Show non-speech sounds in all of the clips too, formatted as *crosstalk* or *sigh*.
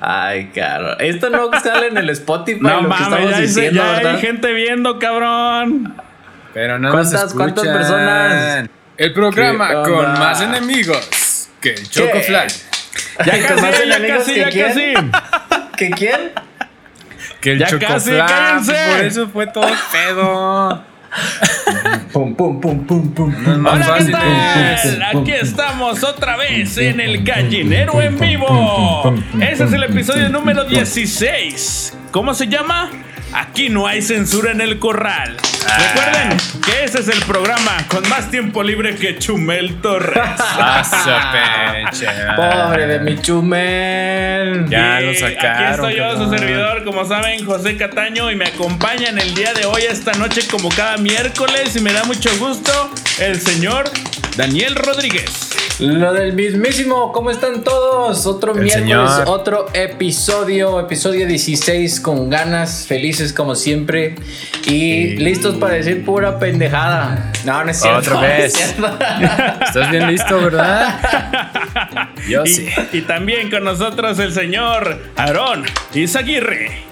Ay, caro. Esto no sale en el Spotify. No mames, ya, diciendo, ya hay gente viendo, cabrón. Pero no ¿Cuántas, ¿Cuántas personas? El programa con más enemigos que el Choco Fly. Ya casi, más ya casi, ya casi. ¿Que quién? Que el ya Choco casi, cállense. Por eso fue todo pedo. *laughs* pum, pum, pum, pum, pum. No es más Hola, ¿qué tal? Aquí estamos otra vez en el Gallinero en vivo. Ese es el episodio número 16. ¿Cómo se llama? Aquí no hay censura en el corral. Recuerden que ese es el programa con más tiempo libre que Chumel Torres. *laughs* Peche. Pobre de mi chumel. Ya Y lo sacaron. Aquí estoy yo, su servidor, como saben, José Cataño, y me acompaña en el día de hoy, esta noche, como cada miércoles, y me da mucho gusto, el señor Daniel Rodríguez. Lo del mismísimo, ¿cómo están todos? Otro El miércoles, señor. otro episodio, episodio 16 con ganas, felices como siempre y Sí. listos para decir pura pendejada. No, no es cierto. Otra no es vez. cierto. *laughs* Estás bien listo, ¿verdad? Yo Y, sí. y también con nosotros el señor Aarón Izaguirre.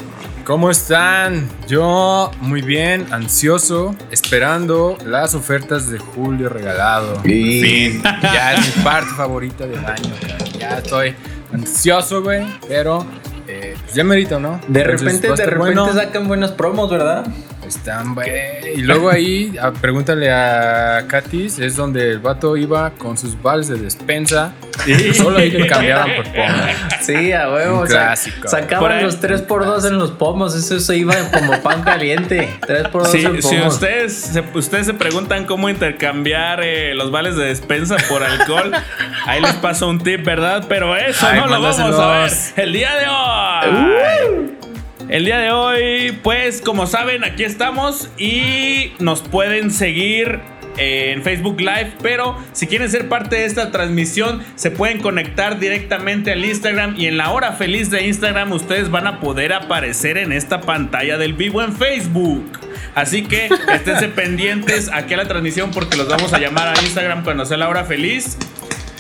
¿Cómo están? Yo muy bien, ansioso, esperando las ofertas de Julio regalado. Y- Fin. Ya es mi parte favorita del año. Ya estoy ansioso, güey. Pero eh, pues ya merito, ¿no? De Entonces, repente, de repente bueno. sacan buenos promos, ¿verdad? Están, güey. Y luego ahí, a- pregúntale a Katis, es donde el vato iba con sus vales de despensa. Y solo ahí le cambiaban por pomo. Sí, a huevo. Un clásico. sacaban los 3x2 en los pomos. Eso se iba como pan caliente. 3x2 Si, en si pomos. ustedes, se, ustedes se preguntan cómo intercambiar eh, los vales de despensa por alcohol, ahí les paso un tip, ¿verdad? Pero eso Ay, no lo vamos a ver el día de hoy. El día de hoy, pues como saben, aquí estamos y nos pueden seguir en Facebook Live, pero si quieren ser parte de esta transmisión, se pueden conectar directamente al Instagram y en la hora feliz de Instagram ustedes van a poder aparecer en esta pantalla del vivo en Facebook. Así que esténse *laughs* pendientes aquí a la transmisión porque los vamos a llamar a Instagram cuando sea la hora feliz.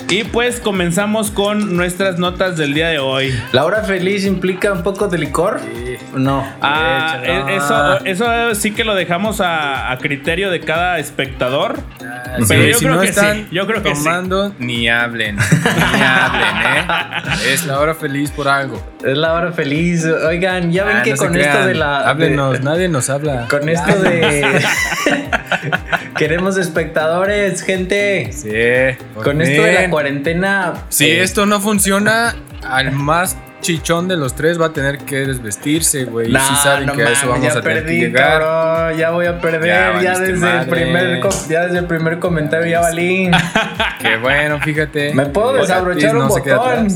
Y pues comenzamos con nuestras notas del día de hoy. ¿La hora feliz implica un poco de licor? Sí. No. Ah, e- eso, eso sí que lo dejamos a, a criterio de cada espectador. Ah, Pero sí, yo si creo no que están sí, yo creo que sí. tomando, ni hablen. Ni hablen, ¿eh? *laughs* Es la hora feliz por algo. Es la hora feliz. Oigan, ya ven Ah, que no con esto crean. de la. Háblenos, de- nadie nos habla. con esto de. *laughs* *laughs* Queremos espectadores, gente. Sí. Con esto de la cuarentena. Si eh, esto no funciona, al más chichón de los tres va a tener que desvestirse, güey. Y nah, sí saben no que a eso vamos ya a tener perdí, que llegar. cabrón, ya voy a perder. Ya desde el primer ya desde el primer comentario ya valí. *laughs* Que bueno, fíjate. Me puedo desabrochar un no botón.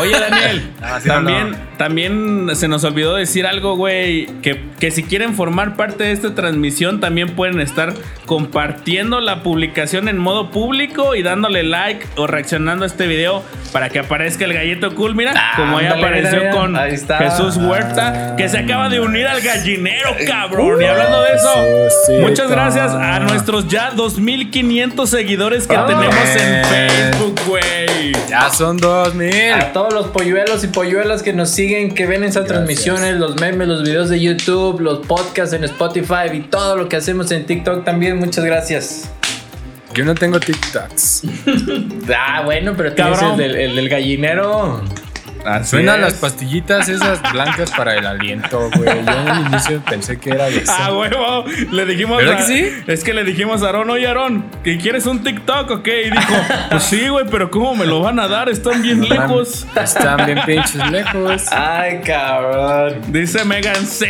Oye, Daniel, *laughs* Ah, también, no. También se nos olvidó decir algo, güey, que, que si quieren formar parte de esta transmisión, también pueden estar compartiendo la publicación en modo público y dándole like o reaccionando a este video para que aparezca el galleto cool. Mira, Ah, como ya apareció mira, con ahí está. Jesús Huerta, que se acaba de unir al gallinero, cabrón. Y hablando de eso, muchas gracias a nuestros ya 2500 seguidores que Ah. tenemos en. Facebook, güey. Ya son dos mil. A todos los polluelos y polluelas que nos siguen, que ven esas Gracias. transmisiones, los memes, los videos de YouTube, los podcasts en Spotify y todo lo que hacemos en TikTok también, muchas gracias. Yo no tengo TikToks. *laughs* Ah, bueno, pero tienes Cabrón. el del, el del gallinero. Así Suenan es. las pastillitas esas blancas para el aliento, güey. Yo en el inicio pensé que era de eso. Ah, huevo. Le dijimos. ¿Verdad a- que sí? Es que le dijimos a Aarón, oye, Aarón, ¿que quieres un TikTok o qué? Y dijo, pues sí, güey, pero ¿cómo me lo van a dar? Están bien lejos. Están bien pinches lejos. Ay, cabrón. Dice Megan, sí,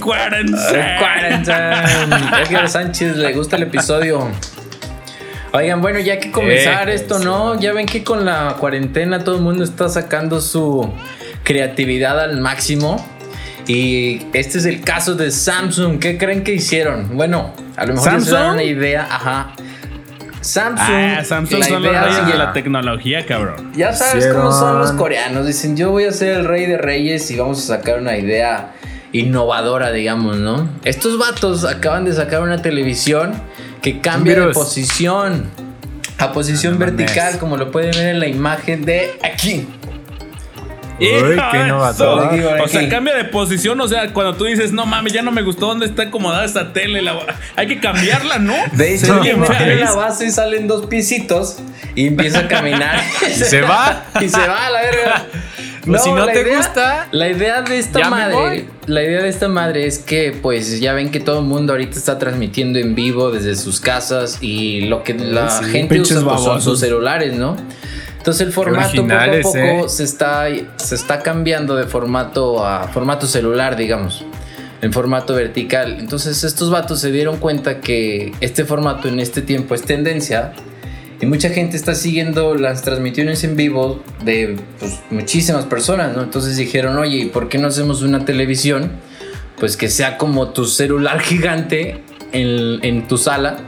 cuárense. Quarantine. Edgar Sánchez le gusta el episodio. Oigan, bueno, ya que comenzar Eh, esto, sí. ¿no? Ya ven que con la cuarentena todo el mundo está sacando su creatividad al máximo. Y este es el caso de Samsung. ¿Qué creen que hicieron? Bueno, a lo mejor ya se dan ¿Samsung? una idea. Ajá. Samsung. Ah, Samsung la son los idea reyes de la tecnología, cabrón. ya sabes cómo son los coreanos. Dicen, yo voy a ser el rey de reyes y vamos a sacar una idea innovadora, digamos, ¿no? Estos vatos acaban de sacar una televisión que cambia de posición. a posición Ah, no mames. vertical, como lo pueden ver en la imagen de aquí. Uy, qué innovador. Aquí, por O sea, cambia de posición. O sea, cuando tú dices, no mames, ya no me gustó dónde está acomodada esta tele. la- Hay que cambiarla, ¿no? *laughs* De hecho, mames. meter la base salen dos pisitos y empieza a caminar. ¿Se *laughs* va? y se va *laughs* a la verga. Pues si no te gusta, La idea de esta madre. La idea de esta madre es que, pues, ya ven que todo el mundo ahorita está transmitiendo en vivo desde sus casas y lo que la Sí, gente usa pues, son sus celulares, ¿no? Entonces el formato poco a poco eh. se, está, se está cambiando de formato a formato celular, digamos. En formato vertical. Entonces estos vatos se dieron cuenta que este formato en este tiempo es tendencia. Y mucha gente está siguiendo las transmisiones en vivo de pues, muchísimas personas, ¿no? Entonces dijeron, oye, ¿y por qué no hacemos una televisión? Pues que sea como tu celular gigante en, en tu sala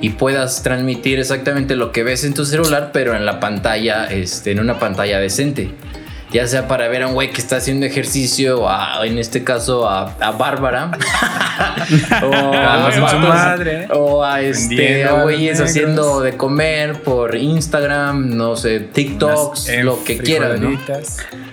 y puedas transmitir exactamente lo que ves en tu celular, pero en la pantalla, este, en una pantalla decente. Ya sea para ver a un güey que está haciendo ejercicio, o a- en este caso a, a Bárbara, *laughs* o, Ah, a, su madre. o a este a a güeyes haciendo de comer por Instagram, no sé, TikToks, Unas lo que quieran, ¿no?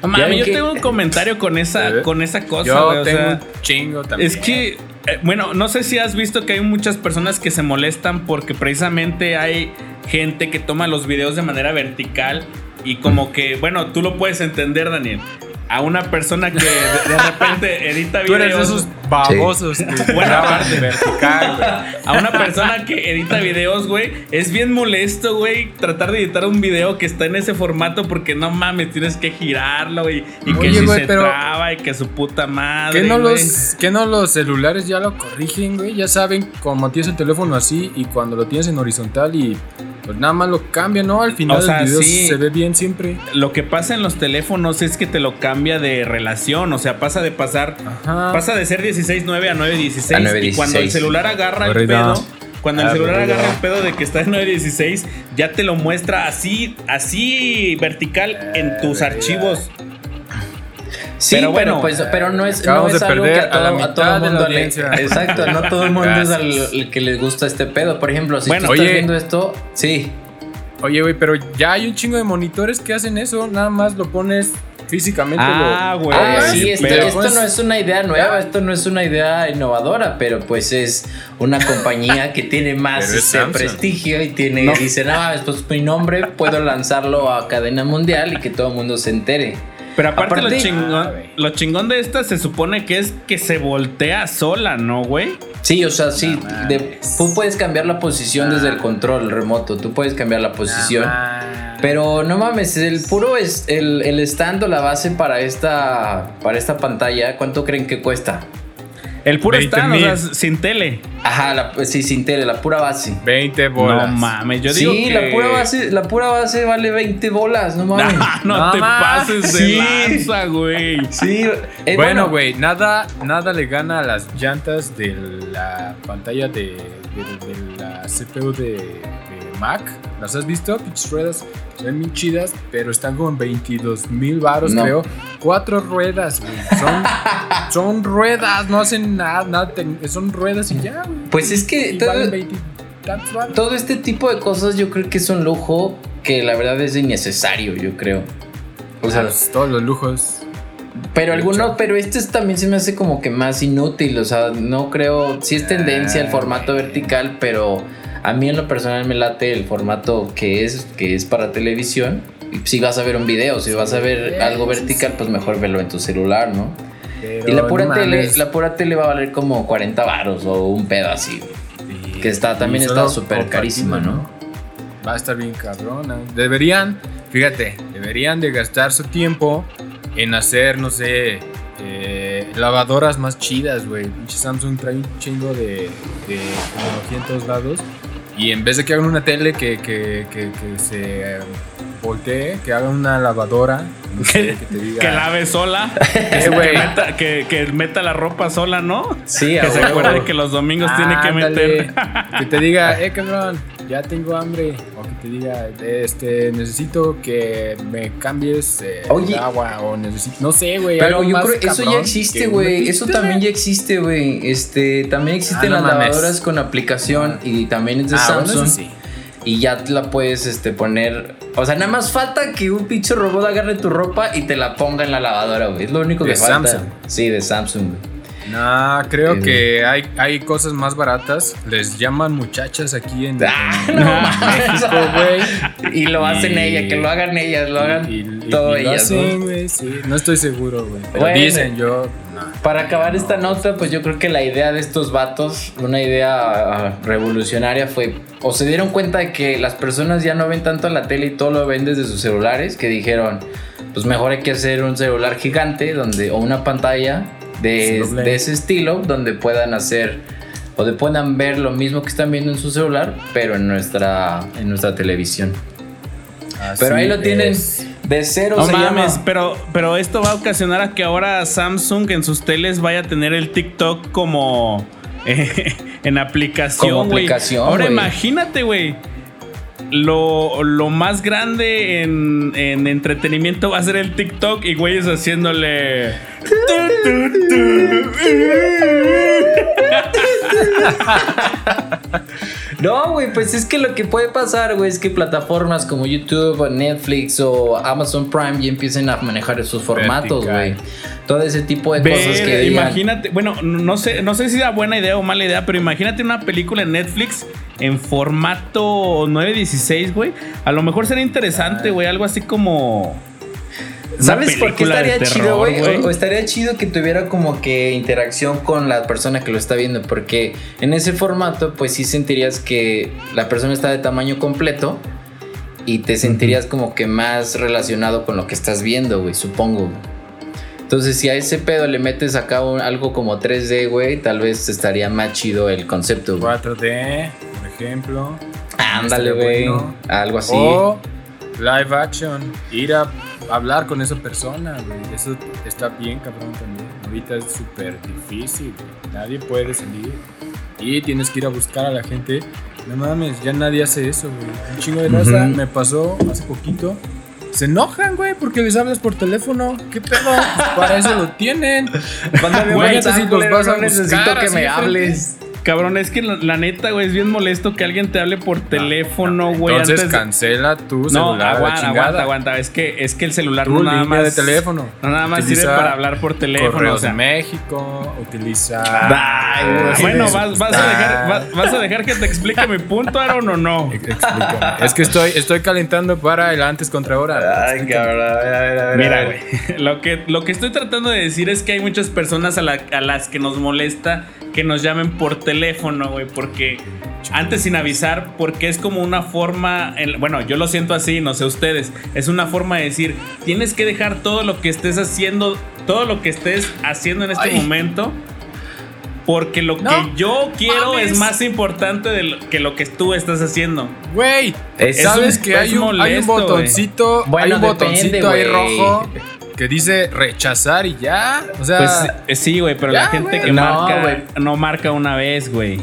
mames, yo que- tengo un comentario con esa, ¿Eh? con esa cosa, Yo güey, o tengo sea, un chingo también. Es que, eh, bueno, no sé si has visto que hay muchas personas que se molestan porque precisamente hay gente que toma los videos de manera vertical y como que, bueno, tú lo puedes entender, Daniel. A una persona que de, de repente edita Tú eres de videos. esos babosos que Bueno, aparte. de vertical, güey. A una persona que edita videos, güey, es bien molesto, güey, tratar de editar un video que está en ese formato porque no mames, tienes que girarlo, güey, y que si güey, se traba y que su puta madre. ¿Qué no, güey. los, ¿Qué no los celulares ya lo corrigen, güey? Ya saben cómo tienes el teléfono así y cuando lo tienes en horizontal y pues nada más lo cambian, ¿no? Al final O sea, el video sí. se ve bien siempre. Lo que pasa en los teléfonos es que te lo cambia de relación, o sea, pasa de pasar, Ajá. pasa de ser 16.9 a 9.16 A y 9.16. cuando el celular agarra el pedo, cuando el Ah, celular agarra el pedo de que está en 9.16, ya te lo muestra así, así vertical en tus archivos. Sí, Pero pero, bueno, pues, pero no es, no es algo que a a todo, a todo de la mundo le. Exacto, no todo el mundo es al, que les gusta este pedo. Por ejemplo, si Bueno, tú estás oye. viendo esto, sí. Oye, güey, pero ya hay un chingo de monitores que hacen eso. Nada más lo pones físicamente. Ah, lo- güey. Ah, sí, esto, pero esto pues- no es una idea nueva, esto no es una idea innovadora, pero pues es una compañía que tiene más este, prestigio y tiene, No. dicen, ah, pues mi nombre puedo lanzarlo a cadena mundial y que todo el mundo se entere. Pero aparte, Aparte- lo, chingón, Ah, lo chingón de esta se supone que es que se voltea sola, ¿no, güey? Sí, o sea, sí, No de- tú puedes cambiar la posición desde el control remoto, tú puedes cambiar la posición. Pero no mames, el puro es el, el stand o la base para esta para esta pantalla, ¿cuánto creen que cuesta? El puro 20 stand, o sea, mil. sin tele. Ajá, la, sí, sin tele, la pura base. 20 bolas. No mames, yo digo sí, que... la pura base, la pura base vale 20 bolas, *laughs* no mames. No, no No te mames. pases de Sí. lanza, güey. Sí, eh, Bueno, güey, nada, nada le gana a las llantas de la pantalla de, de- de la CPU de Mac. ¿Las has visto? Pinches ruedas son bien chidas, pero están como en 22 mil baros, No. creo. Cuatro ruedas, güey. Son, *laughs* son ruedas, no hacen nada, nada son ruedas y ya, güey. Pues es que Y todo- valen 20 tantos varos. todo este tipo de cosas yo creo que es un lujo que la verdad es innecesario, yo creo. O sea, Pues, todos los lujos. Pero alguno, pero este es- también se me hace como que más inútil, o sea, no creo, sí es tendencia el Ah, formato vertical, pero a mí en lo personal me late el formato que es, que es para televisión. Si vas a ver un video, si vas a ver Sí, algo sí, vertical, pues mejor verlo en tu celular, ¿no? Pero Y la pura no tele, la pura tele va a valer como 40 varos o un pedo así. Y- que está- también está súper carísima, ¿no? Va a estar bien cabrona. Deberían, fíjate, deberían de gastar su tiempo en hacer, no sé, eh, lavadoras más chidas, güey. Samsung trae un chingo de, de tecnología en todos lados. Y en vez de que hagan una tele que, que, que, que se eh, voltee, que hagan una lavadora. no *laughs* sé, que te diga. Que lave sola. Que, *laughs* güey. meta, que, que meta la ropa sola, ¿no? Sí, a Que se acuerde que los domingos tiene que Ándale. meter. Que te diga, eh, cabrón, ya tengo hambre. O que te diga, este, necesito que me cambies eh, Oye. el agua. O necesito, no sé, güey. Pero yo creo eso ya existe, que güey. Eso también ya existe, güey. Este, también existen Ah, no las mames. lavadoras con aplicación y también es de Ah, bueno, Samsung. eso sí. Y ya la puedes este, poner. O sea, nada más falta que un pinche robot agarre tu ropa y te la ponga en la lavadora, güey. Es lo único que De falta. Samsung. Sí, de Samsung, güey. No, creo Eh. que hay, hay cosas más baratas. Les llaman muchachas aquí en, *laughs* Ah, en- no. México, güey. Y lo hacen Y- ellas, que lo hagan ellas, lo hagan Y- y- todo lo ellas, ¿no? hacen, güey, sí. No estoy seguro, güey. Pero Bueno. dicen yo. no. Para acabar esta nota, pues yo creo que la idea de estos vatos, una idea ah, revolucionaria fue, o se dieron cuenta de que las personas ya no ven tanto la tele y todo lo ven desde sus celulares, que dijeron, pues mejor hay que hacer un celular gigante donde, o una pantalla de, ese estilo donde puedan hacer o de puedan ver lo mismo que están viendo en su celular, pero en nuestra, en nuestra televisión. Pero ahí lo tienen es. de cero. No se mames, llama. pero, pero esto va a ocasionar a que ahora Samsung en sus teles vaya a tener el TikTok como *laughs* eh, en aplicación, Como aplicación, Ahora imagínate, güey. Lo, lo más grande en, en entretenimiento va a ser el TikTok y güeyes haciéndole. *laughs* No, güey, pues es que lo que puede pasar, güey, es que plataformas como YouTube o Netflix o Amazon Prime ya empiecen a manejar esos formatos, güey. Todo ese tipo de Ver, cosas que digan. imagínate, bueno, no sé, no sé si era buena idea o mala idea, pero imagínate una película en Netflix en formato 916, güey. A lo mejor sería interesante, güey, algo así como ¿Sabes por qué estaría chido, güey? O, o estaría chido que tuviera como que interacción con la persona que lo está viendo, porque en ese formato, pues sí sentirías que la persona está de tamaño completo y te sentirías como que más relacionado con lo que estás viendo, güey, supongo. Entonces, si a ese pedo le metes acá un- algo como 3D, güey, tal vez estaría más chido el concepto, güey. 4D, por ejemplo. Ándale, güey. bueno. Algo así. O live action. Ir a hablar con esa persona, güey. Eso está bien, cabrón, también. Ahorita es súper difícil, güey. Nadie puede salir. Y tienes que ir a buscar a la gente. No mames, ya nadie hace eso, güey. Un chingo de raza Ujú. me pasó hace poquito. Se enojan, güey, porque les hablas por teléfono. ¿Qué pedo? Pues para eso lo tienen. Mándame *laughs* un Güey, los vas a necesito que me de frente. Cabrón, es que la, la neta, güey, es bien molesto que alguien te hable por teléfono, güey. Entonces antes de- cancela tu No, celular. la aguanta, chingada. aguanta, aguanta. Es que, es que el celular Tu no nada línea más. de teléfono. No nada más Utiliza sirve para hablar por teléfono. Correos O sea, de México, utiliza. Ay, güey. Ah, bueno, vas, vas a dejar, vas, vas a dejar que te explique mi punto, Aaron, o no. Ex- explícame. es que estoy, estoy calentando para el antes contra ahora. Ay, cabrón. a ver, a ver, a ver, a Mira, ver. güey, lo que, lo que estoy tratando de decir es que hay muchas personas a, la- a las que nos molesta que nos llamen por teléfono, güey, porque antes sin avisar, porque es como una forma, en- bueno, yo lo siento así, no sé ustedes, es una forma de decir, tienes que dejar todo lo que estés haciendo, todo lo que estés haciendo en este Ay. momento. Porque lo No que yo quiero mames. es más importante de lo- que lo que tú estás haciendo. Güey, Es- ¿sabes es un- que hay un, hay un molesto, botoncito? Bueno, hay un depende, botoncito ahí rojo que dice rechazar y ya. O sea, Pues eh, sí, güey, pero ya, la gente que No, marca no marca una vez, güey.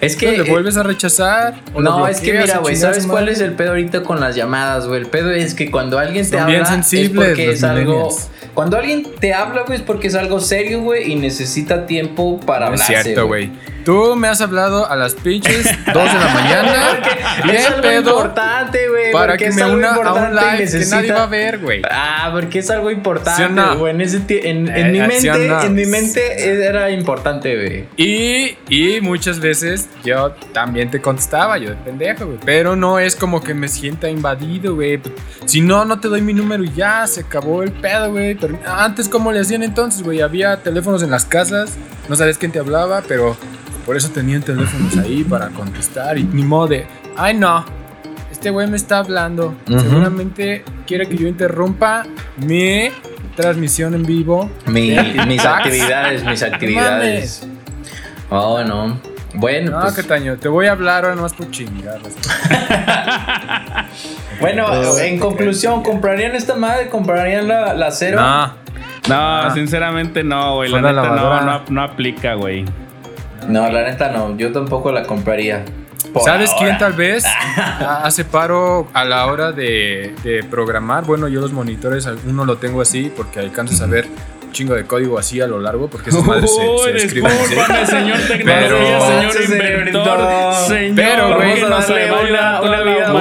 Es que. ¿le eh, vuelves a rechazar? o lo No, es que mira, güey, ¿sabes cuál es el pedo ahorita con las llamadas, güey? El pedo es que cuando alguien te Son habla bien es porque es algo millennials. cuando alguien te habla, güey, es porque es algo serio, güey, y necesita tiempo para No es hablarse. cierto, güey. Tú me has hablado a las pinches *laughs* 2 de la mañana. *laughs* Porque es Bien algo pedo. importante, güey. Para porque que es me algo una a un live que necesita- nadie va a ver, güey. Ah, porque es algo importante, ¿Sí o no? güey. En, ese ti- en, en Eh, mi ¿sí mente, no? en mi mente era importante, güey. Y, y muchas veces yo también te contestaba, yo de pendejo, güey. Pero no es como que me sienta invadido, güey. Si no, no te doy mi número y ya, se acabó el pedo, güey. Pero antes, ¿cómo le hacían entonces, güey? Había teléfonos en las casas, no sabías quién te hablaba, pero por eso tenían teléfonos ahí para contestar. Y ni modo de, ay no, este güey me está hablando. Ujú. Seguramente quiere que yo interrumpa mi transmisión en vivo. Mi- mis actividades, mis actividades. Oh, no. Bueno, No, pues, Cataño, te voy a hablar ahora nomás por chingar. *laughs* bueno, en conclusión, ¿comprarían esta madre? ¿Comprarían la, la cero? No, No, Ah. sinceramente no, güey. La neta no, no, no aplica, güey. No, la neta no. Yo tampoco la compraría. Por ¿Sabes ahora. quién tal vez *laughs* hace paro a la hora de, de programar? Bueno, yo los monitores, uno lo tengo así porque alcanzo a chingo de código así a lo largo porque esas *laughs* madres se, Uy, se escriben así. señor tecnología, Pero- señor Ese inventor, inventor. señor, Pero, güey, que vamos a darle una- vida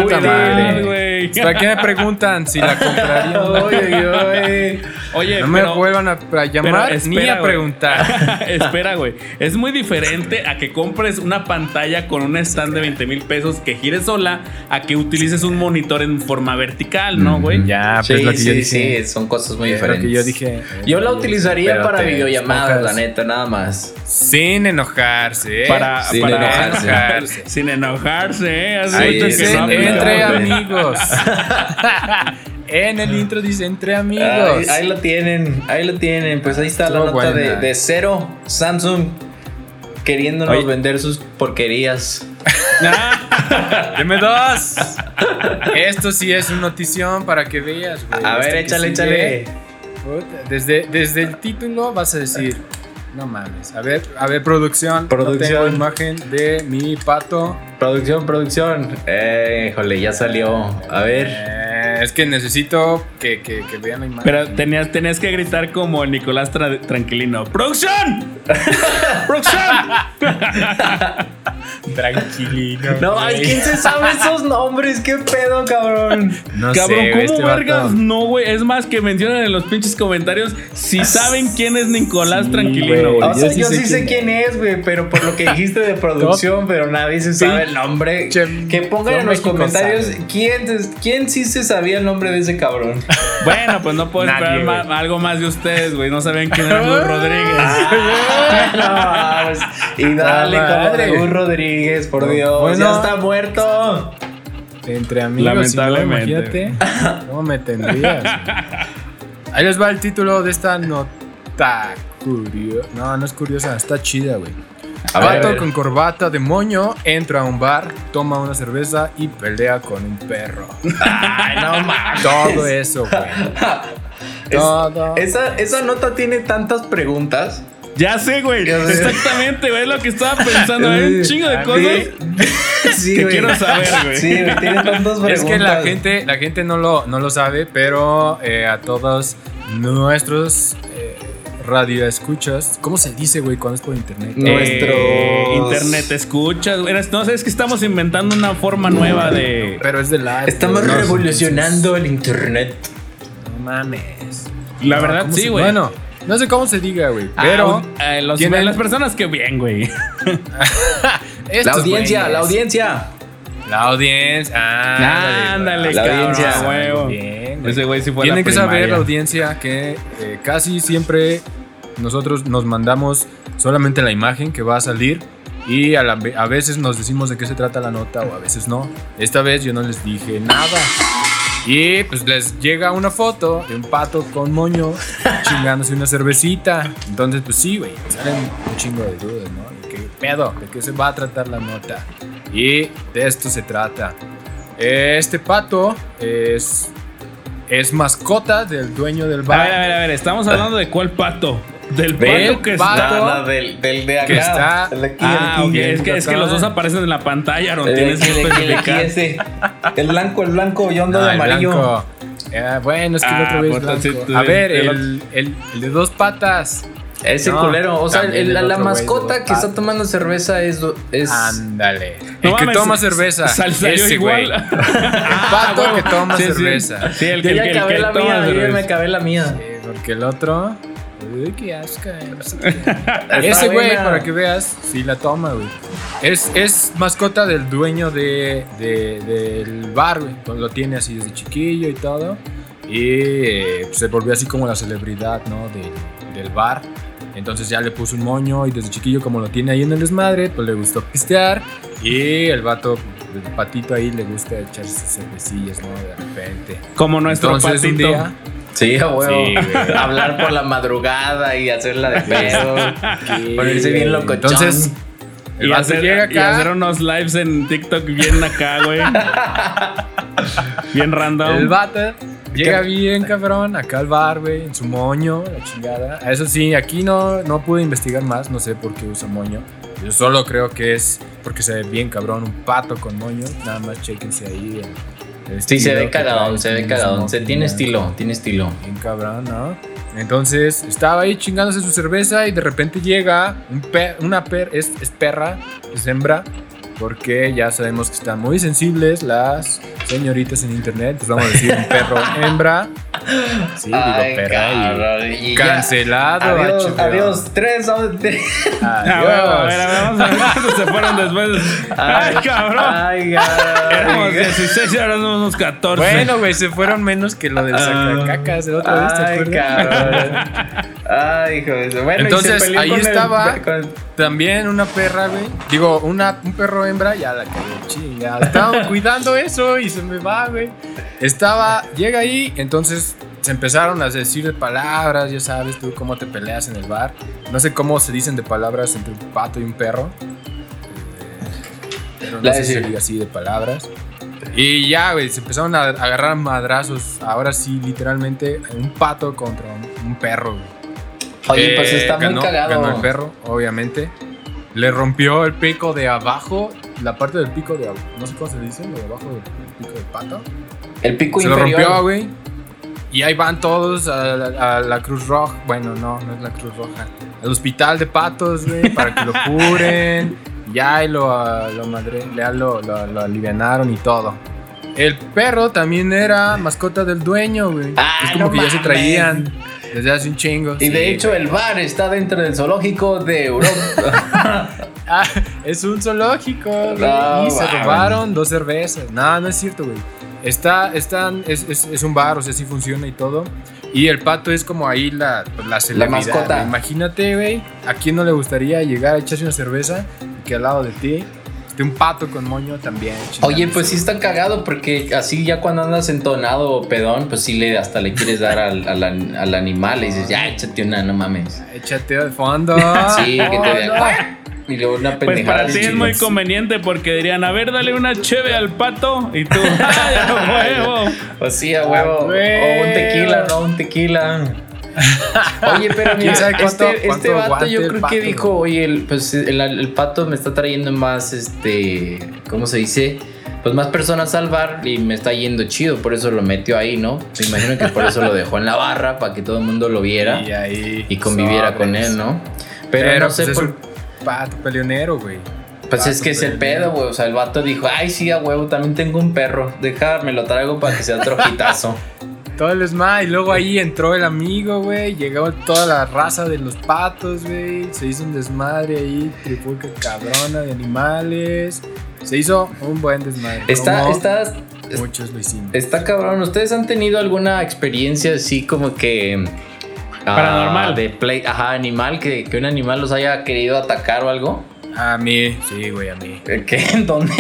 ¿Para qué me preguntan si la compraría? *laughs* Oye, oye. Oye, No me vuelvan a, a llamar pero ni espera, a güey. preguntar. *laughs* Espera, güey. Es muy diferente a que compres una pantalla con un stand de 20 mil pesos que gire sola a que utilices un monitor en forma vertical, ¿no, güey? Ya, pues Sí, lo que yo sí, dije. sí, son cosas muy diferentes. Lo que yo dije. Yo la utilizaría Pero para videollamadas, la neta, nada más. Sin enojarse, ¿eh? Para, Sin para enojarse. Sin enojarse, ¿eh? Hace Ahí mucho que Dice no sí, *laughs* entre amigos. *laughs* en el intro dice entre amigos. Ahí, ahí lo tienen, ahí lo tienen. Pues ahí está la nota de, buena. de cero. Samsung queriéndonos Oye. vender sus porquerías. *laughs* Ah, Deme dos. Esto sí es una notición para que veas, güey. A ver, Esto que échale, sigue, échale. Desde, desde el título vas a decir. No mames. A ver, a ver, producción. Producción. No tengo imagen de mi pato. Producción, producción. Eh, híjole, ya salió. A ver. Eh, es que necesito que, que, que vean la imagen. Pero tenías, tenías que gritar como Nicolás Tra- Tranquilino. ¡Producción! *laughs* ¡Producción! *laughs* Tranquilino. No, ay, ¿quién se sabe esos nombres? ¿Qué pedo, cabrón? No Cabrón, sé, ¿cómo este vato- vergas? No, güey. Es más, que mencionen en los pinches comentarios si saben quién es Nicolás Sí, Tranquilino, güey. O sea, yo yo sí sí sé sé quién es, güey, pero por lo que *laughs* dijiste de producción, pero nadie se sabe el nombre. Que pongan en los México comentarios quién, quién sí se sabía el nombre de ese cabrón. *laughs* Bueno, pues no puedo Nadie, esperar ma- algo más de ustedes, güey. No saben quién es Luis *laughs* Rodríguez. No, pues, y dale lo de madre. Gus Rodríguez, por No, Dios. bueno. ya está muerto. Entre amigos, si no, Lamentablemente. imagínate *laughs* cómo me tendrías. Ahí les va el título de esta nota curiosa. No, no es curiosa, está chida, güey. A a con corbata de moño entra a un bar, toma una cerveza y pelea con un perro. Ay, no *laughs* mames. Todo eso, güey. Es- Todo. esa, esa nota tiene tantas preguntas. Ya sé, güey. Exactamente, güey. Es lo que estaba pensando. Hay un chingo de cosas. Sí, Que güey. quiero saber, güey. Sí, güey, tiene tantas preguntas. Es que la gente, la gente no lo, no lo sabe, pero eh, a todos nuestros eh, radioescuchas, ¿cómo se dice, güey, cuando es por internet? Eh, internet escuchas. güey. No sé, es que estamos inventando una forma nueva de. Pero es de live. Estamos revolucionando el internet. No mames. La No, verdad, ¿cómo sí, güey. Bueno, no sé cómo se diga, güey, pero... Ah, eh, los- tienen- las personas que bien, güey. *laughs* La audiencia, güeyes- la audiencia. La audiencia. Ah, Ándale, La cabrón, audiencia. a huevo. Bien, güey. Ese güey sí fue a Tienen la que saber la audiencia que eh, casi siempre nosotros nos mandamos solamente la imagen que va a salir y a, la a veces nos decimos de qué se trata la nota o a veces no. Esta vez yo no les dije nada. Y pues les llega una foto de un pato con moño *laughs* chingándose una cervecita. Entonces, pues sí, güey, salen un chingo de dudas, ¿no? ¿De qué pedo? ¿De qué se va a tratar la nota? Y de esto se trata. Este pato es, es mascota del dueño del A bar. ver, a ver, a ver. Estamos hablando de cuál pato. Del Del pato que pato. está. No, no, del, del de acá. Que está- el de aquí, Ah, el ok. de aquí. Es que, es que los dos aparecen en la pantalla, no El de tienes que especificar. ese. El blanco, el blanco, yo ando No, de el amarillo. Eh, bueno, es que el Ah, otro sí, blanco. A ver, el el, de dos patas. Ese No, culero. O sea, también el- el la, la mascota que está tomando cerveza es. es Ándale. No el que mames, toma cerveza. sal- salió ese igual. *laughs* El pato que toma Sí, sí. cerveza. Sí, el yo que, ya el que- el acabé que la toma mía, yo ya cerveza. me acabé la mía. Sí, porque el otro. Uy, qué asco. eh, no sé qué. *laughs* Está Ese güey, buena. para que veas, sí la toma, güey. Es, es mascota del dueño de, de- del bar, güey. Entonces Lo tiene así desde chiquillo y todo. Y eh, pues, se volvió así como la celebridad, ¿no? Del, del bar. Entonces ya le puso un moño y desde chiquillo, como lo tiene ahí en el desmadre, pues le gustó pistear. Y el vato, el patito ahí, le gusta echarse sus cervecillas, ¿no? De repente. Como nuestro Entonces un patito. día. Sí, a huevo. Sí. *laughs* Hablar por la madrugada y hacerla de pedo. *laughs* Ponerse bien locochón. Entonces, el Y hacer, llega y acá. hacer unos lives en TikTok bien acá, güey. *laughs* bien random. El vato llega bien cabrón acá al bar, güey, en su moño, la chingada. Eso sí, aquí no, no pude investigar más, no sé por qué usa moño. Yo solo creo que es porque se ve bien cabrón un pato con moño. Nada más chequense ahí Sí, se ve cagadón, se ve cagadón. Se tiene estilo, tiene estilo. Bien cabrón, ¿no? Entonces estaba ahí chingándose su cerveza y de repente llega un pe- una per es, es perra, es hembra, porque ya sabemos que están muy sensibles las señoritas en internet. Entonces vamos a decir un perro *laughs* hembra. *laughs* Sí, digo Ay, perra cabrón, y y ya. cancelado. Adiós, HBO. adiós, tres, dos, tres. *laughs* Ah, bueno, a ver, a Adiós. ver, vamos a ver cuántos se fueron después. Ay, cabrón. Ay, Éramos *laughs* cabrón. 16 y ahora somos unos 14. Bueno, güey, se fueron menos que lo del Ah. sacacacas de la otra vez, ¿te Ay, cabrón. Ay, hijo de eso. Bueno, y se Entonces, ahí con el- estaba. con También una perra, güey. Digo, una, un perro hembra, ya la cagué, chinga. Estaba cuidando eso y se me va, güey. Estaba, llega ahí, entonces se empezaron a decir de palabras, ya sabes tú cómo te peleas en el bar. No sé cómo se dicen de palabras entre un pato y un perro. Eh, Pero no La sé si se diga así de palabras. Y ya, güey, se empezaron a agarrar madrazos. Ahora sí, literalmente, un pato contra un, perro, güey. Oye, pues Eh, está muy ganó- cagado. Ganó el perro, obviamente. Le rompió el pico de abajo, la parte del pico de abajo. No sé cómo se dice, lo de abajo del pico del pato. El pico se lo inferior. rompió, güey. Y ahí van todos a la, a la Cruz Roja. Bueno, no, no es la Cruz Roja. Al hospital de patos, güey, para que lo *laughs* curen. Ya y lo, lo, madre, ya lo, lo, lo alivianaron y todo. El perro también era mascota del dueño, güey. Ah, es como no que ya se mames. traían desde hace un chingo. Y de Sí, hecho, güey. el bar está dentro del zoológico de Europa. *laughs* Ah, es un zoológico, güey. No, y se mames. robaron dos cervezas. No, no es cierto, güey. Está, están, es, es, es un bar, o sea, sí funciona y todo. Y el pato es como ahí la, pues, la celebridad. mascota. güey. Imagínate, güey, a quién no le gustaría llegar a echarse una cerveza y que al lado de ti un pato con moño también. Oye, pues sí está cagado porque así ya cuando andas entonado o pedón, pues sí le hasta le quieres dar al, al, an- al animal y dices, ya échate una, no mames. Échate al fondo. *laughs* Sí, que te dé. Y luego una Pues para ti es muy conveniente porque dirían, a ver, dale una cheve al pato y tú, *laughs* ¡ay, a huevo! Pues sí, a huevo. O un tequila, no, un tequila. *laughs* Oye, pero mira, ¿Quién sabe cuánto- este, cuánto este vato yo creo pato, que dijo, oye, el, pues el, el pato me está trayendo más, este, ¿cómo se dice? Pues más personas al bar y me está yendo chido, por eso lo metió ahí, ¿no? Me imagino que por eso lo dejó en la barra, para que todo el mundo lo viera Y ahí. y conviviera con él, ¿no? Pero, no sé pues, es por... pato peleonero, güey. Pues es que es el pedo, güey. O sea, el vato dijo, ay, sí, a huevo, también tengo un perro. Déjame lo traigo para que sea otro hitazo. *laughs* Todo el desmadre. Y luego ahí entró el amigo, güey. Llegó toda la raza de los patos, güey. Se hizo un desmadre ahí. Tripulca cabrona de animales. Se hizo un buen desmadre. Está, está, Muchos lo hicimos. está cabrón. ¿Ustedes han tenido alguna experiencia así como que... ah, Paranormal. de play, ajá, animal, que, que un animal los haya querido atacar o algo. A mí, sí, güey, a mí. ¿Qué? ¿En dónde?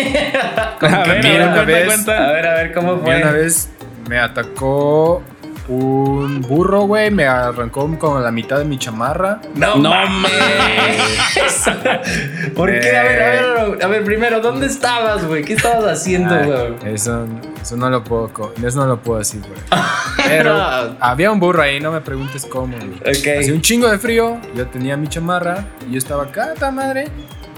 A ver, a ver, vez- cuenta. A ver, a ver, ¿cómo A fue? una vez me atacó un burro, güey. Me arrancó como la mitad de mi chamarra. No, No mames. *laughs* ¿Por qué? A ver, a ver, a ver, primero, ¿dónde estabas, güey? ¿Qué estabas haciendo, Ah, güey? eso, eso no lo puedo, co- eso no lo puedo decir, güey. *laughs* Pero había un burro ahí, no me preguntes cómo, güey. Ok. Hacía un chingo de frío, yo tenía mi chamarra y yo estaba acá, ta madre.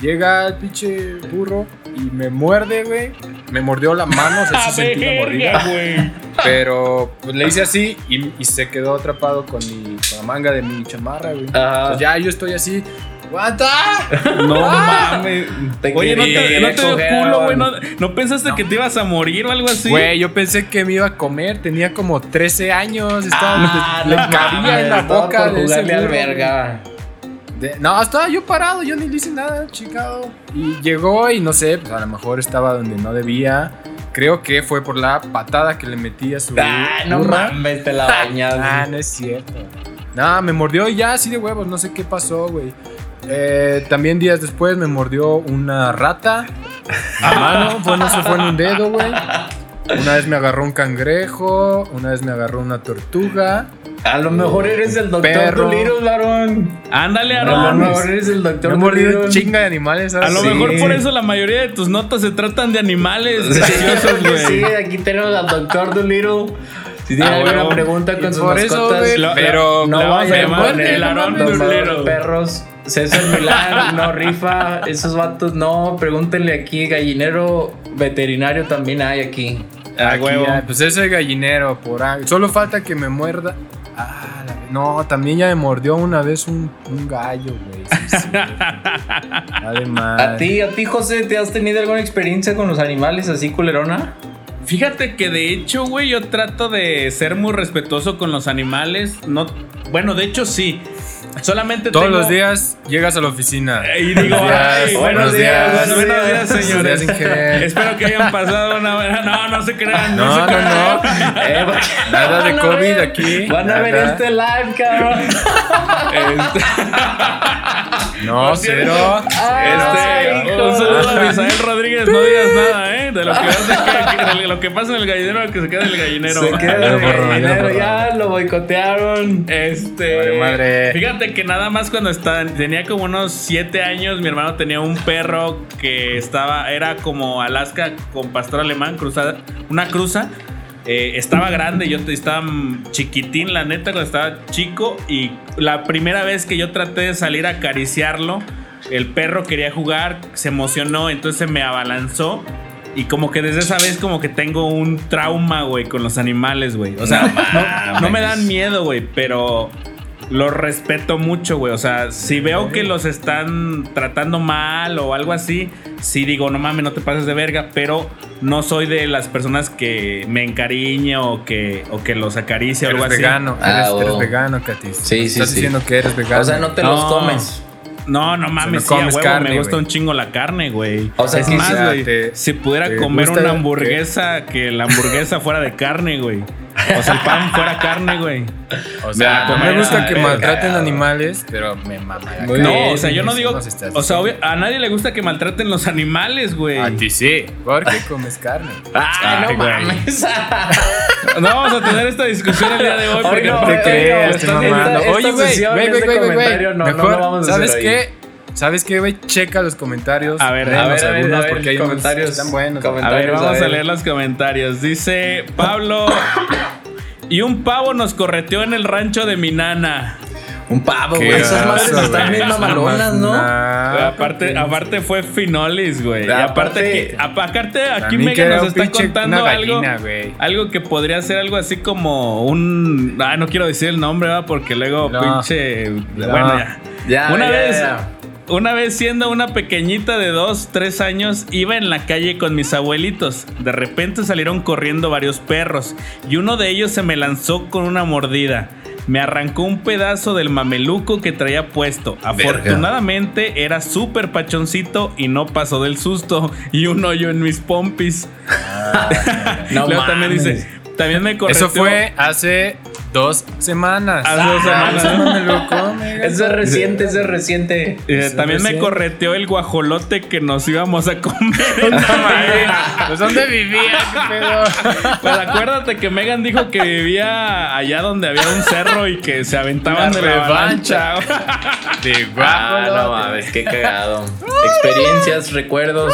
Llega el pinche burro y me muerde, güey. Me mordió la mano, o sea, sí sentí la mordida. güey. Pero pues le hice así y, y se quedó atrapado con, mi, con la manga de mi chamarra, güey. Ajá. Pues ya yo estoy así. ¡Aguanta! No *laughs* Ah. mames. Te Oye, ¿no te, no te dio culo, güey? ¿No, no pensaste que te ibas a morir o algo así? Güey, yo pensé que me iba a comer. Tenía como 13 años. Estaba, Ah, *laughs* le no cabía mames, en la boca por de jugarle al verga. De- no, estaba yo parado, yo ni le hice nada, chicado. Y llegó y no sé, pues a lo mejor estaba donde no debía. Creo que fue por la patada que le metí a su. Ah, no burra. mames, te la *laughs* Ah, bañas. no es cierto. No, me mordió y ya así de huevos, no sé qué pasó, güey. Eh, también días después me mordió una rata. A mano, fue, no se fue en un dedo, güey. Una vez me agarró un cangrejo, una vez me agarró una tortuga. A lo mejor eres el doctor. Dolittle, varón. Ándale, A lo Aaron. mejor eres el doctor he mordido Dolittle. chinga de animales. A lo mejor por eso la mayoría de tus notas se tratan de animales preciosos, *laughs* güey. Sí, aquí tenemos al doctor Dolittle. Si tiene Ah, alguna pregunta con sus por mascotas, güey, Lo- pero no vamos a el Aarón de perros. César Milán *laughs* no rifa. Esos vatos no. Pregúntenle aquí, gallinero veterinario también hay aquí. A Aquí, huevo. ah, pues ese gallinero, por ahí. Solo falta que me muerda. Ah, la- no, también ya me mordió una vez un, un gallo, güey. Sí, sí. *laughs* Además. ¿A ti, a ti, José, te has tenido alguna experiencia con los animales así culerona? Fíjate que de hecho, güey, yo trato de ser muy respetuoso con los animales. No, bueno, de hecho sí. Solamente Todos tengo- los días llegas a la oficina. *laughs* Y digo, Buenos días, ay, buenos días, buenos días, señores. Días. Espero que hayan pasado una buena. No, no se crean. No, se no, crean. no. *laughs* Eh, Nada de a COVID ver- aquí, Van a ver nada. este live, cabrón. Este, No, cero. Ay, este, hijo. un saludo a Misael Rodríguez. No digas nada, ¿eh? De lo que, hace que- de lo que pasa en el gallinero, que se queda en el gallinero. Se queda Ay, el gallinero, ya lo boicotearon. Este. Vale, madre. Fíjate que nada más cuando estaba, tenía como unos 7 años, mi hermano tenía un perro que estaba, era como Alaska con pastor alemán, cruzada, una cruza. Eh, estaba grande, yo estaba chiquitín, la neta, cuando estaba chico. Y la primera vez que yo traté de salir a acariciarlo, el perro quería jugar, se emocionó, entonces se me abalanzó. Y como que desde esa vez como que tengo un trauma, güey, con los animales, güey. O sea, *laughs* no, no me dan miedo, güey, pero los respeto mucho, güey. O sea, si veo que los están tratando mal o algo así, sí digo, no mames, no te pases de verga, pero no soy de las personas que me encariñe o que, o que los acaricie o algo Eres así. vegano, Ah, eres, oh. eres vegano, Katis. Sí, sí, Estás sí. diciendo que eres vegano. O sea, no te No. los comes. No, no mames, no sí, a comes huevo, carne, me gusta un chingo la carne, güey. O sea, es que más, güey, te- si pudiera comer una hamburguesa, que la hamburguesa fuera de carne, güey. O sea, el pan fuera carne, güey. *laughs* O sea, Nah, no me gusta que maltraten cagado. animales, pero me mama la Muy carne. No, o sea, yo no digo. O sea, obvio, a nadie le gusta que maltraten los animales, güey. A ti sí, porque comes carne. *laughs* Ay, no Ay, güey. mames. *laughs* No vamos a tener esta discusión el día de hoy. Porque no, No te Oye, creas, esta- esta Oye, güey, sesión güey, güey, güey, güey. no, no Mejor, lo vamos a ¿sabes qué? ¿Sabes qué, güey? Checa los comentarios. A ver, a ver, a ver, algunos a ver, porque hay comentarios. están buenos. A ver, vamos a leer los comentarios. Dice Pablo. *coughs* Y un pavo nos correteó en el rancho de mi nana. Un pavo, güey. Esas madres están bien mamalonas, ¿no? Nah, aparte, aparte fue Finolis, güey. Y Aparte- aparte, aquí era nos está contando algo. Algo que podría ser algo así como un. Ah, no quiero decir el nombre, ¿verdad? Porque luego No. pinche. No. Bueno, ya. Ya, una ya, vez. ya. Una vez siendo una pequeñita de 2, 3 años, iba en la calle con mis abuelitos. De repente salieron corriendo varios perros y uno de ellos se me lanzó con una mordida. Me arrancó un pedazo del mameluco que traía puesto. Afortunadamente era súper pachoncito y no pasó del susto y un hoyo en mis pompis. *laughs* No Luego también dice, también me. Eso fue hace dos semanas. Hace dos Ah, semanas. eso no me lo come. *laughs* Eso es reciente, eso es reciente. Eh, Eso también me correteó el guajolote que nos íbamos a comer. *laughs* Pues ¿dónde vivía? ¿Qué pedo? *laughs* Pues acuérdate que Megan dijo que vivía allá donde había un cerro y que se aventaban La de la revancha. avalancha. De Ah, no guajolote. mames, qué cagado. Experiencias, recuerdos.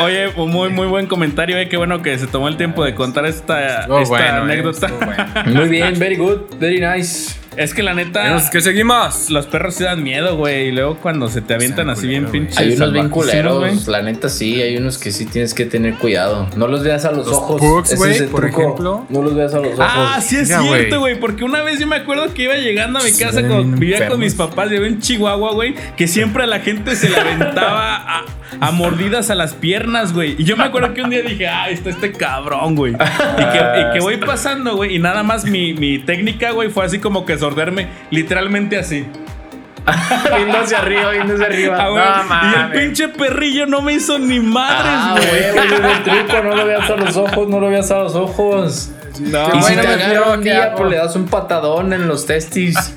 Oye, un muy muy buen comentario, eh. Qué bueno que se tomó el tiempo de contar esta bueno, anécdota. bueno. Muy bien, very good, very nice. Es que la neta, Bueno, ¿Qué seguimos? los perros sí dan miedo, güey. Y luego cuando se te avientan así bien pinches. Hay unos bien culeros, la neta sí, hay unos que sí tienes que tener cuidado. No los veas a los, Los ojos. pugs, güey, es por truco. ejemplo. No los veas a los ojos. Ah, sí es Mira, cierto, güey. Porque una vez yo me acuerdo que iba llegando a mi casa vivía con mis papás, yo en Chihuahua, güey, que siempre a la gente se le aventaba a, a mordidas a las piernas, güey. Y yo me acuerdo que un día dije, ah, está este cabrón, güey. Y que, y que voy pasando, güey, y nada más mi, mi técnica, güey, fue así como que sorderme literalmente así. *laughs* viendo hacia arriba, viendo hacia arriba. Ah. No y el pinche perrillo no me hizo ni madres, Ah, güey. el truco, no lo veas a los ojos, no lo veas a los ojos. No, y si bueno, te quiero, un ¿qué día, pues le das un patadón en los testis.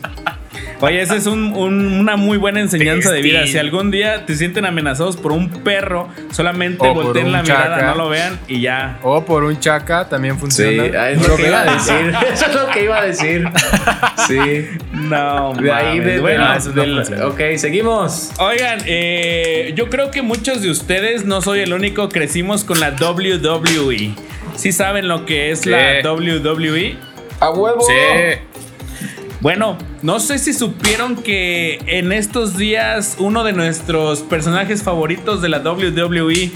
Oye, esa es un- un- una muy buena enseñanza de vida. Si algún día te sienten amenazados por un perro, solamente O volteen la mirada, no lo vean y ya. O por un chaca también Sí, funciona. ah, es No lo que iba a decir. *laughs* Eso es lo que iba a decir. *laughs* Sí. No, De ahí, de, bueno, no del- funciona. ok, seguimos. Oigan, eh, yo creo que muchos de ustedes, no soy el único, crecimos con la WWE. ¿Sí saben lo que es Sí. la WWE? A huevo. Sí. Bueno, no sé si supieron que en estos días uno de nuestros personajes favoritos de la WWE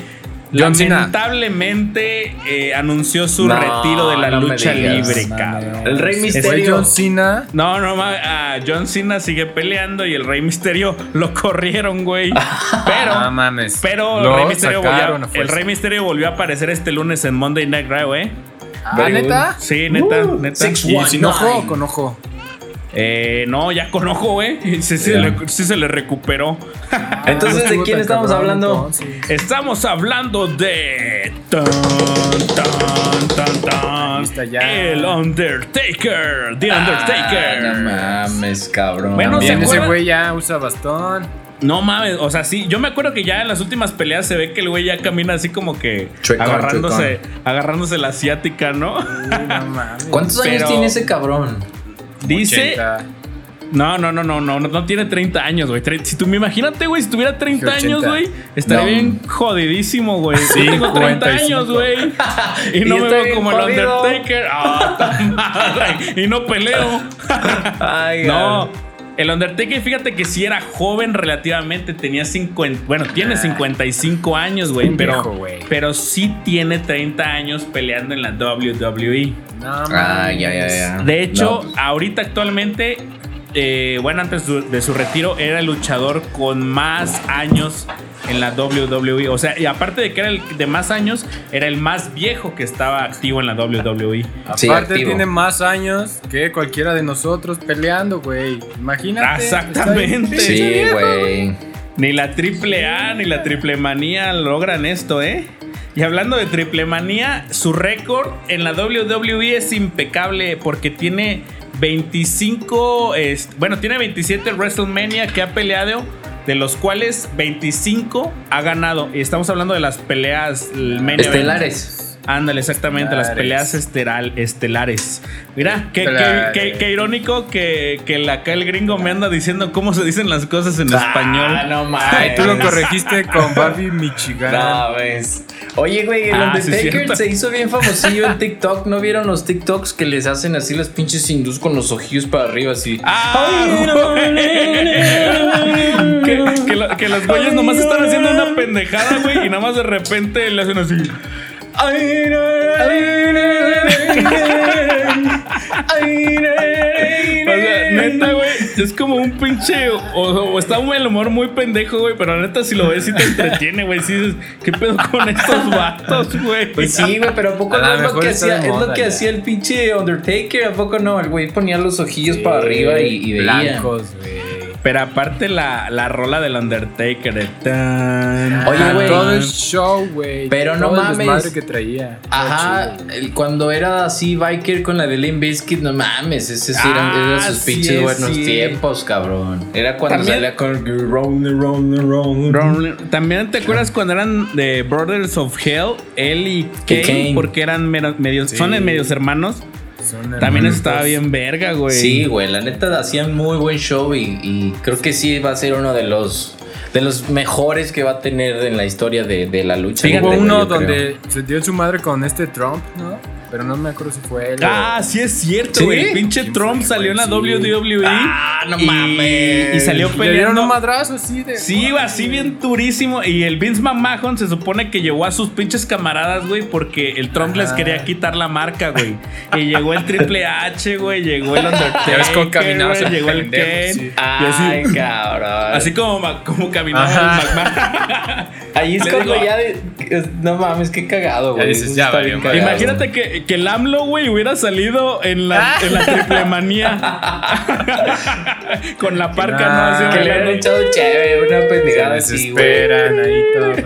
John lamentablemente eh, anunció su No, retiro de la no lucha digas. libre, No, cabrón. no. El Rey Misterio. John Cena. No, no, ah, John Cena sigue peleando y el Rey Misterio *laughs* lo corrieron, güey. *laughs* Pero, No mames. pero el Rey, Misterio volvió, sacaron el. Rey Misterio volvió a aparecer este lunes en Monday Night Raw, ¿eh? Ah, ¿neta? Sí, neta, Uh, neta. six ¿Y sin ojo o con ojo? Eh, no, ya con ojo, güey. Sí, sí, sí se le recuperó. *laughs* Entonces, ¿de quién estamos cabrón, hablando? entonces. Estamos hablando de. Tan, tan, tan, tan. Ahí está ya. El Undertaker. The Undertaker. Ah, no mames, cabrón. Bueno, ¿se ese güey ya usa bastón. No mames, o sea, sí, yo me acuerdo que ya en las últimas peleas se ve que el güey ya camina así como que Chuecón, agarrándose, agarrándose la asiática, ¿no? Uy, no mames. ¿Cuántos años tiene ese cabrón? Dice, 80. no, no, no, no, no, no, tiene 30 años, güey. Si tú me imagínate, güey, si tuviera 30 Dije años, 80. güey, estaría No. bien jodidísimo, güey. Yo tengo 30 55. años, güey. Y *laughs* Y no me veo como el jodido. Undertaker. Ah, ta madre. y no peleo. Ay, No, el Undertaker, fíjate que si era joven relativamente, tenía 50, bueno, tiene 55 años, güey, pero, viejo, pero sí tiene 30 años peleando en la WWE. No Ah, ya, ya, mames. ya. De hecho, No. ahorita actualmente, eh, bueno, antes de su- de su retiro, era el luchador con más años en la WWE. O sea, y aparte de que era el de más años, era el más viejo que estaba activo en la WWE. Sí, Aparte activo. tiene más años que cualquiera de nosotros peleando, güey. Imagínate. Exactamente. Sí, güey. Ni la triple A ni la triple manía logran esto, ¿eh? Y hablando de triple manía, su récord en la WWE es impecable porque tiene 25, es- bueno, tiene 27 WrestleMania que ha peleado, de los cuales 25 ha ganado. Y estamos hablando de las peleas. Estelares. Ándale, exactamente, las peleas esteral, estelares. Mira, qué, qué- qué- qué irónico que, que el- acá el gringo me anda diciendo cómo se dicen las cosas en español. Ah, no Ay, mames. tú lo *laughs* corregiste con Barbie Michigan. No, ves. Oye, güey, el Ah, Undertaker se hizo bien famosillo en TikTok. ¿No vieron los TikToks que les hacen así los pinches hindús con los ojillos para arriba así? Ah, que, que que los güeyes nomás están haciendo una pendejada, güey, y nada más de repente le hacen así. O sea, neta, güey, es como un pinche. O, o está un el humor muy pendejo, güey, pero neta, si lo ves, sí te entretiene, güey. Sí dices, ¿qué pedo con estos vatos, güey? Pues sí, güey, pero ¿a poco A no lo es lo que hacía? de Es lo moda que ya. hacía el pinche Undertaker. ¿A poco no? El güey ponía los ojillos para arriba y, y veía. Blancos, güey. Pero aparte la, la rola del Undertaker de tan. Oye, Ah, güey. Todo el show, güey. Pero no mames. desmadre que traía. Ajá, el- cuando era así biker con la de Limp Bizkit, no mames, ese sí eran, Ah, eran sus sí, pinches buenos sí. tiempos, cabrón. Era cuando También- salía con Round Round and Round. También te acuerdas cuando eran de Brothers of Hell, él y Kane, Kane. porque eran medios, Sí. son medios hermanos. También hermanos. estaba bien verga, güey. Sí, güey, la neta hacían muy buen show y, y creo que sí va a ser uno de los de los mejores que va a tener en la historia de, de la lucha. Hubo libre, uno donde se dio su madre con este Trump, ¿no? Pero no me acuerdo si fue él. o- Ah, sí es cierto, ¿Sí? güey. El pinche ¿Quién Trump salió en la? Sí. WWE. Ah, no y- mames. Y salió Le dieron peleando. un madrazo así de. Sí, güey, así bien durísimo. Y el Vince McMahon se supone que llevó a sus pinches camaradas, güey, porque el Trump Ajá. les quería quitar la marca, güey. Y llegó el Triple H, güey, llegó el Undertaker, *laughs* Ya ves cómo caminaba güey, ese llegó el pendejo, Kane. sí. Y así, Ay, cabrón. así como, como caminaba Ajá. el McMahon. *laughs* Ahí es cuando ya. de- es- no mames, qué cagado, güey. dices, ya está valió cagado. Imagínate que, que el AMLO, güey, hubiera salido en la, en la triple manía. *laughs* Con la parca, ¿no? Así Ah, Que le han echado chévere, una Se pendejada así, güey. desesperan ahí todos.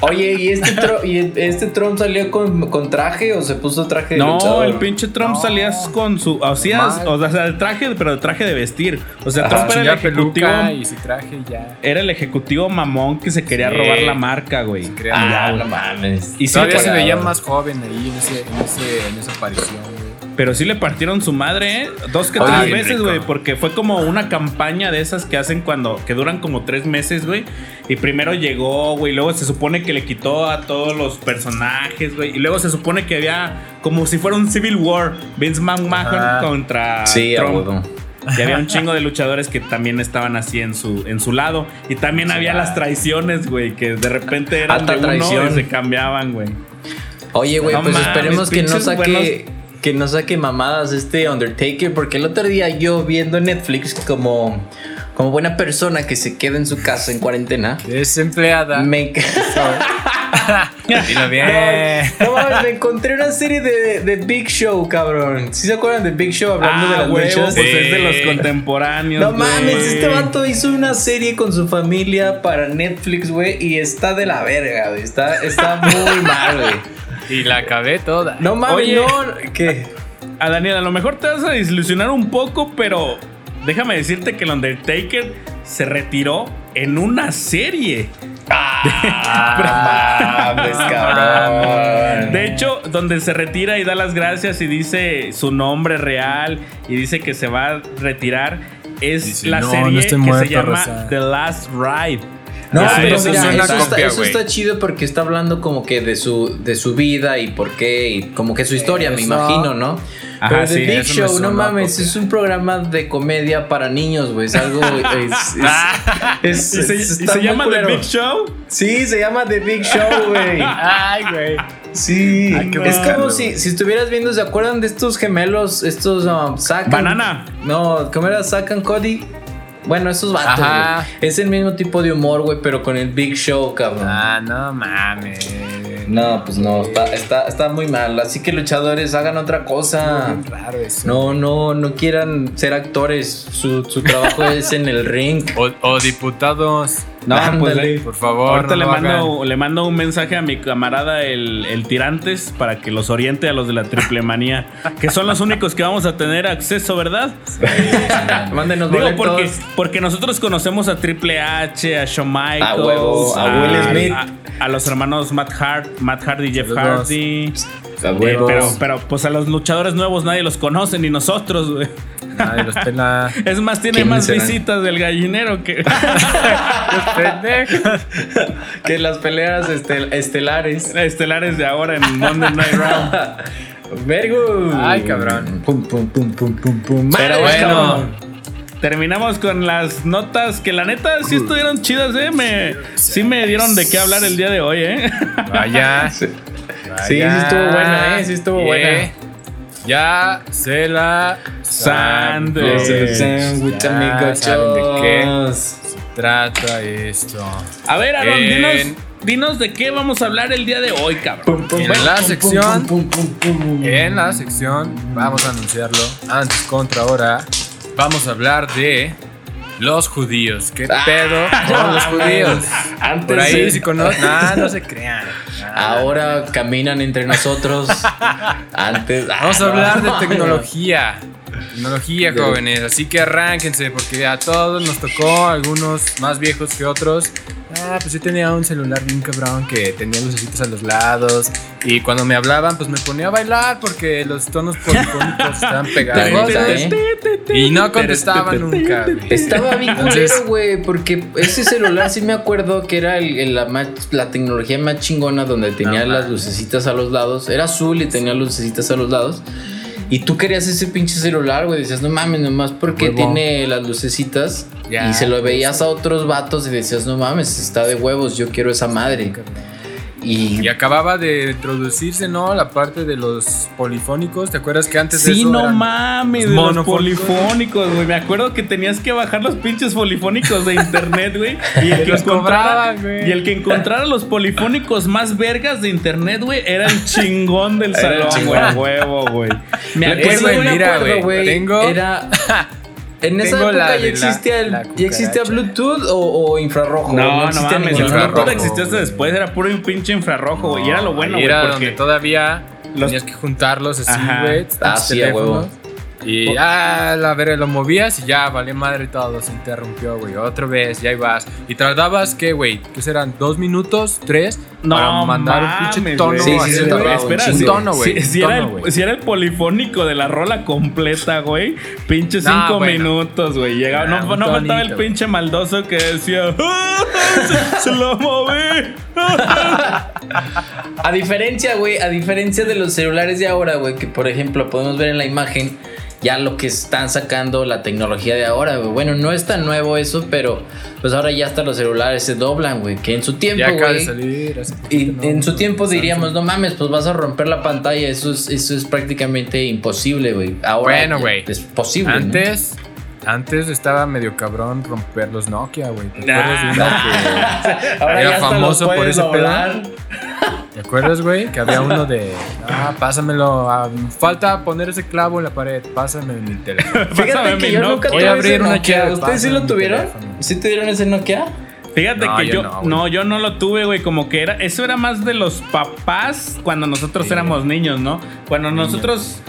Oye, ¿y este, Tro- ¿y este Trump salió con, con traje o se puso traje de No, luchador? el pinche Trump No. salías con su. Hacías, o sea, el traje, pero el traje de vestir. O sea, Ajá. Trump era el ejecutivo. peluca y su traje y ya. Era el ejecutivo mamón que se quería Sí. robar la marca, güey. Se crean Ah, no mames. Y Todavía se veía más joven ahí en, ese, en, ese, en esa aparición, güey. Pero sí le partieron su madre, ¿eh? Dos que Oye, tres veces, güey. Porque fue como una campaña de esas que hacen cuando. que duran como tres meses, güey. Y primero llegó, güey. Luego se supone que le quitó a todos los personajes, güey. Y luego se supone que había como si fuera un Civil War. Vince McMahon Ajá. contra Sí, Trump. Y había un chingo de luchadores que también estaban así en su, en su lado. Y también había las traiciones, güey, que de repente eran Alta de uno traición. y se cambiaban, güey. Oye, güey, No pues esperemos que no saque. Que no saque mamadas este Undertaker. Porque el otro día yo viendo Netflix como. Como buena persona que se queda en su casa en cuarentena. Desempleada. Me, *laughs* *laughs* Dilo bien. no mames, me encontré una serie de, de Big Show, cabrón. ¿Sí se acuerdan de Big Show hablando de Ah, las huevo, luchas? pues es de los contemporáneos. No güey. mames, este vato hizo una serie con su familia para Netflix, güey, y está de la verga, güey. Está, está muy mal, güey. *laughs* Y la acabé toda. No mames, Oye. no. ¿Qué? A Daniel, a lo mejor te vas a desilusionar un poco, pero déjame decirte que el Undertaker se retiró en una serie. *laughs* Ah, mames, *laughs* cabrón. De hecho, donde se retira y da las gracias y dice su nombre real y dice que se va a retirar, es Dice, la "No, serie no que muerto, se llama Rosa". The Last Ride. No, Ya, pero eso mira, es una eso, está, eso chido porque está hablando como que de su, de su vida y por qué, y como que su historia, me imagino, ¿no? Ajá, Pero The sí, Big Show, no mames, copia. es un programa de comedia para niños, güey. Es algo. Es, es, *laughs* ¿Y es- se, es- y está se muy llama The. Big Show? Sí, se llama The Big Show, güey. Ay, güey. Sí, que es como si, si estuvieras viendo, ¿se acuerdan de estos gemelos? Estos um, Zack. Banana. No, ¿cómo era Zack and Cody? Bueno, esos vatos, Ajá. güey. Es el mismo tipo de humor, güey, pero con el Big Show, cabrón. Ah, no mames. No, pues no, está, está, está muy mal. Así que luchadores, hagan otra cosa. Raro eso. No, no, no quieran ser actores. Su, su trabajo *laughs* es en el ring. O, o diputados. No, pues Ándale. le- Por favor. Ahorita no le, mando, le mando un mensaje a mi camarada el, el Tirantes para que los oriente a los de la triple manía, que son los únicos que vamos a tener acceso, ¿verdad? *laughs* Mándenos Digo, boletos. porque, porque nosotros conocemos a Triple H, a Shawn Michaels, huevo, a Will Smith. a, a los hermanos Matt, Hart, Matt Hardy y Jeff. Hardy. Eh, pero, pero pues a los luchadores nuevos nadie los conoce, ni nosotros, güey. Nadie los pela. *laughs* Es más, tiene ¿Quiénes más serán? visitas del gallinero que. *laughs* Los pendejos. que las peleas estel- estelares. estelares de ahora en Monday Night Raw. Vergo. Ay, cabrón. Pum, pum, pum, pum, pum, pum. Pero bueno, cabrón. terminamos con las notas que la neta sí estuvieron chidas, ¿eh? Me, sí me dieron de qué hablar el día de hoy, ¿eh? Vaya. Sí. *laughs* Sí, sí estuvo buena, eh, sí estuvo buena. Ya se la. Sándwich, Ya amigos. saben de qué se trata esto. A ver, Aaron, En- dinos, dinos de qué vamos a hablar el día de hoy, cabrón. Pum, pum, En pum, la pum, sección- pum, pum, pum, pum. En la sección, vamos a anunciarlo antes contra ahora, vamos a hablar de los judíos. ¿Qué Ah, pedo con los judíos? Antes Por ahí sí. si conocen. *laughs* Nah, no se crean. Nah. Ahora caminan entre nosotros. Antes. Vamos a ah, hablar de tecnología. Tecnología, jóvenes. Así que arránquense, porque a todos nos tocó, algunos más viejos que otros. Ah, pues yo tenía un celular bien cabrón que tenía lucecitas a los lados. Y cuando me hablaban, pues me ponía a bailar porque los tonos polifónicos *laughs* estaban pegados. ¿eh? Y no contestaba nunca. güey. Estaba bien Entonces- culero, güey, porque ese celular sí me acuerdo que era el- el- la, más- la tecnología más chingona donde tenía No las lucecitas a los lados. Era azul y tenía lucecitas a los lados. Y tú querías ese pinche celular, güey. Decías, no mames, nomás porque Huevo. tiene las lucecitas. Ya, y se lo pues. veías a otros vatos y decías, no mames, está de huevos, yo quiero esa madre. Y, Y acababa de introducirse, ¿no? La parte de los polifónicos. ¿Te acuerdas que antes de Sí, eso no eran mames, los de los polifónicos, güey. Me acuerdo que tenías que bajar los pinches polifónicos de internet, güey. Y el *laughs* Que los encontrara, cobraban, y el que encontrara los polifónicos más vergas de internet, güey, era el chingón del salón, güey, a huevo, güey. Me acuerdo, güey, mira, güey, tengo- Era. *laughs* En esa Tengo la época ya existía, el- la ya existía. Bluetooth o, o infrarrojo. No, no, existía mames, ningún el Bluetooth infrarrojo, existió hasta después, era puro un pinche infrarrojo, güey. Y era lo bueno, güey, Era porque donde todavía los- tenías que juntarlos así, güey. Ah, sí, huevo. Y ya, la verga, lo movías y ya, vale madre todo, se interrumpió, güey. Otra vez, ya ibas. Y tardabas, ¿qué, güey? ¿Qué serán? ¿Dos minutos? ¿Tres? No para mandar un pinche mames, tono. güey. Sí, sí, así, sí, un espera, Un tono, güey. Si, era el, si era el polifónico de la rola completa, güey, pinche cinco bueno. minutos, güey. Llegaba, Ah, no, un no faltaba el tonito, pinche maldoso que decía, "Ah, se, se lo moví. *laughs* A diferencia, güey, a diferencia de los celulares de ahora, güey, que por ejemplo podemos ver en la imagen ya lo que están sacando la tecnología de ahora, güey. Bueno, no es tan nuevo eso, pero pues ahora ya hasta los celulares se doblan, güey. Que en su tiempo, Ya acaba de salir. Y en su tiempo diríamos, no mames, pues vas a romper la pantalla. Eso es, eso es prácticamente imposible, güey. Ahora Bueno, güey. es posible. ¿no? Antes, antes estaba medio cabrón romper los Nokia, güey. ¿Te Nah. acuerdas de uno que *laughs* Ahora era ya famoso por ese pedo? *laughs* ¿Te acuerdas, güey? Que había uno de, ah, pásamelo, ah, falta poner ese clavo en la pared, pásame mi teléfono. *laughs* Fíjate Pásame que mi yo Nokia. nunca Voy tuve a abrir ese una Nokia. ¿Ustedes sí pásame lo mi tuvieron? teléfono. ¿Sí tuvieron ese Nokia? Fíjate No, que yo yo, no, no, güey. yo no lo tuve, güey, como que era, eso era más de los papás cuando nosotros Sí. éramos niños, ¿no? Cuando Niños. nosotros,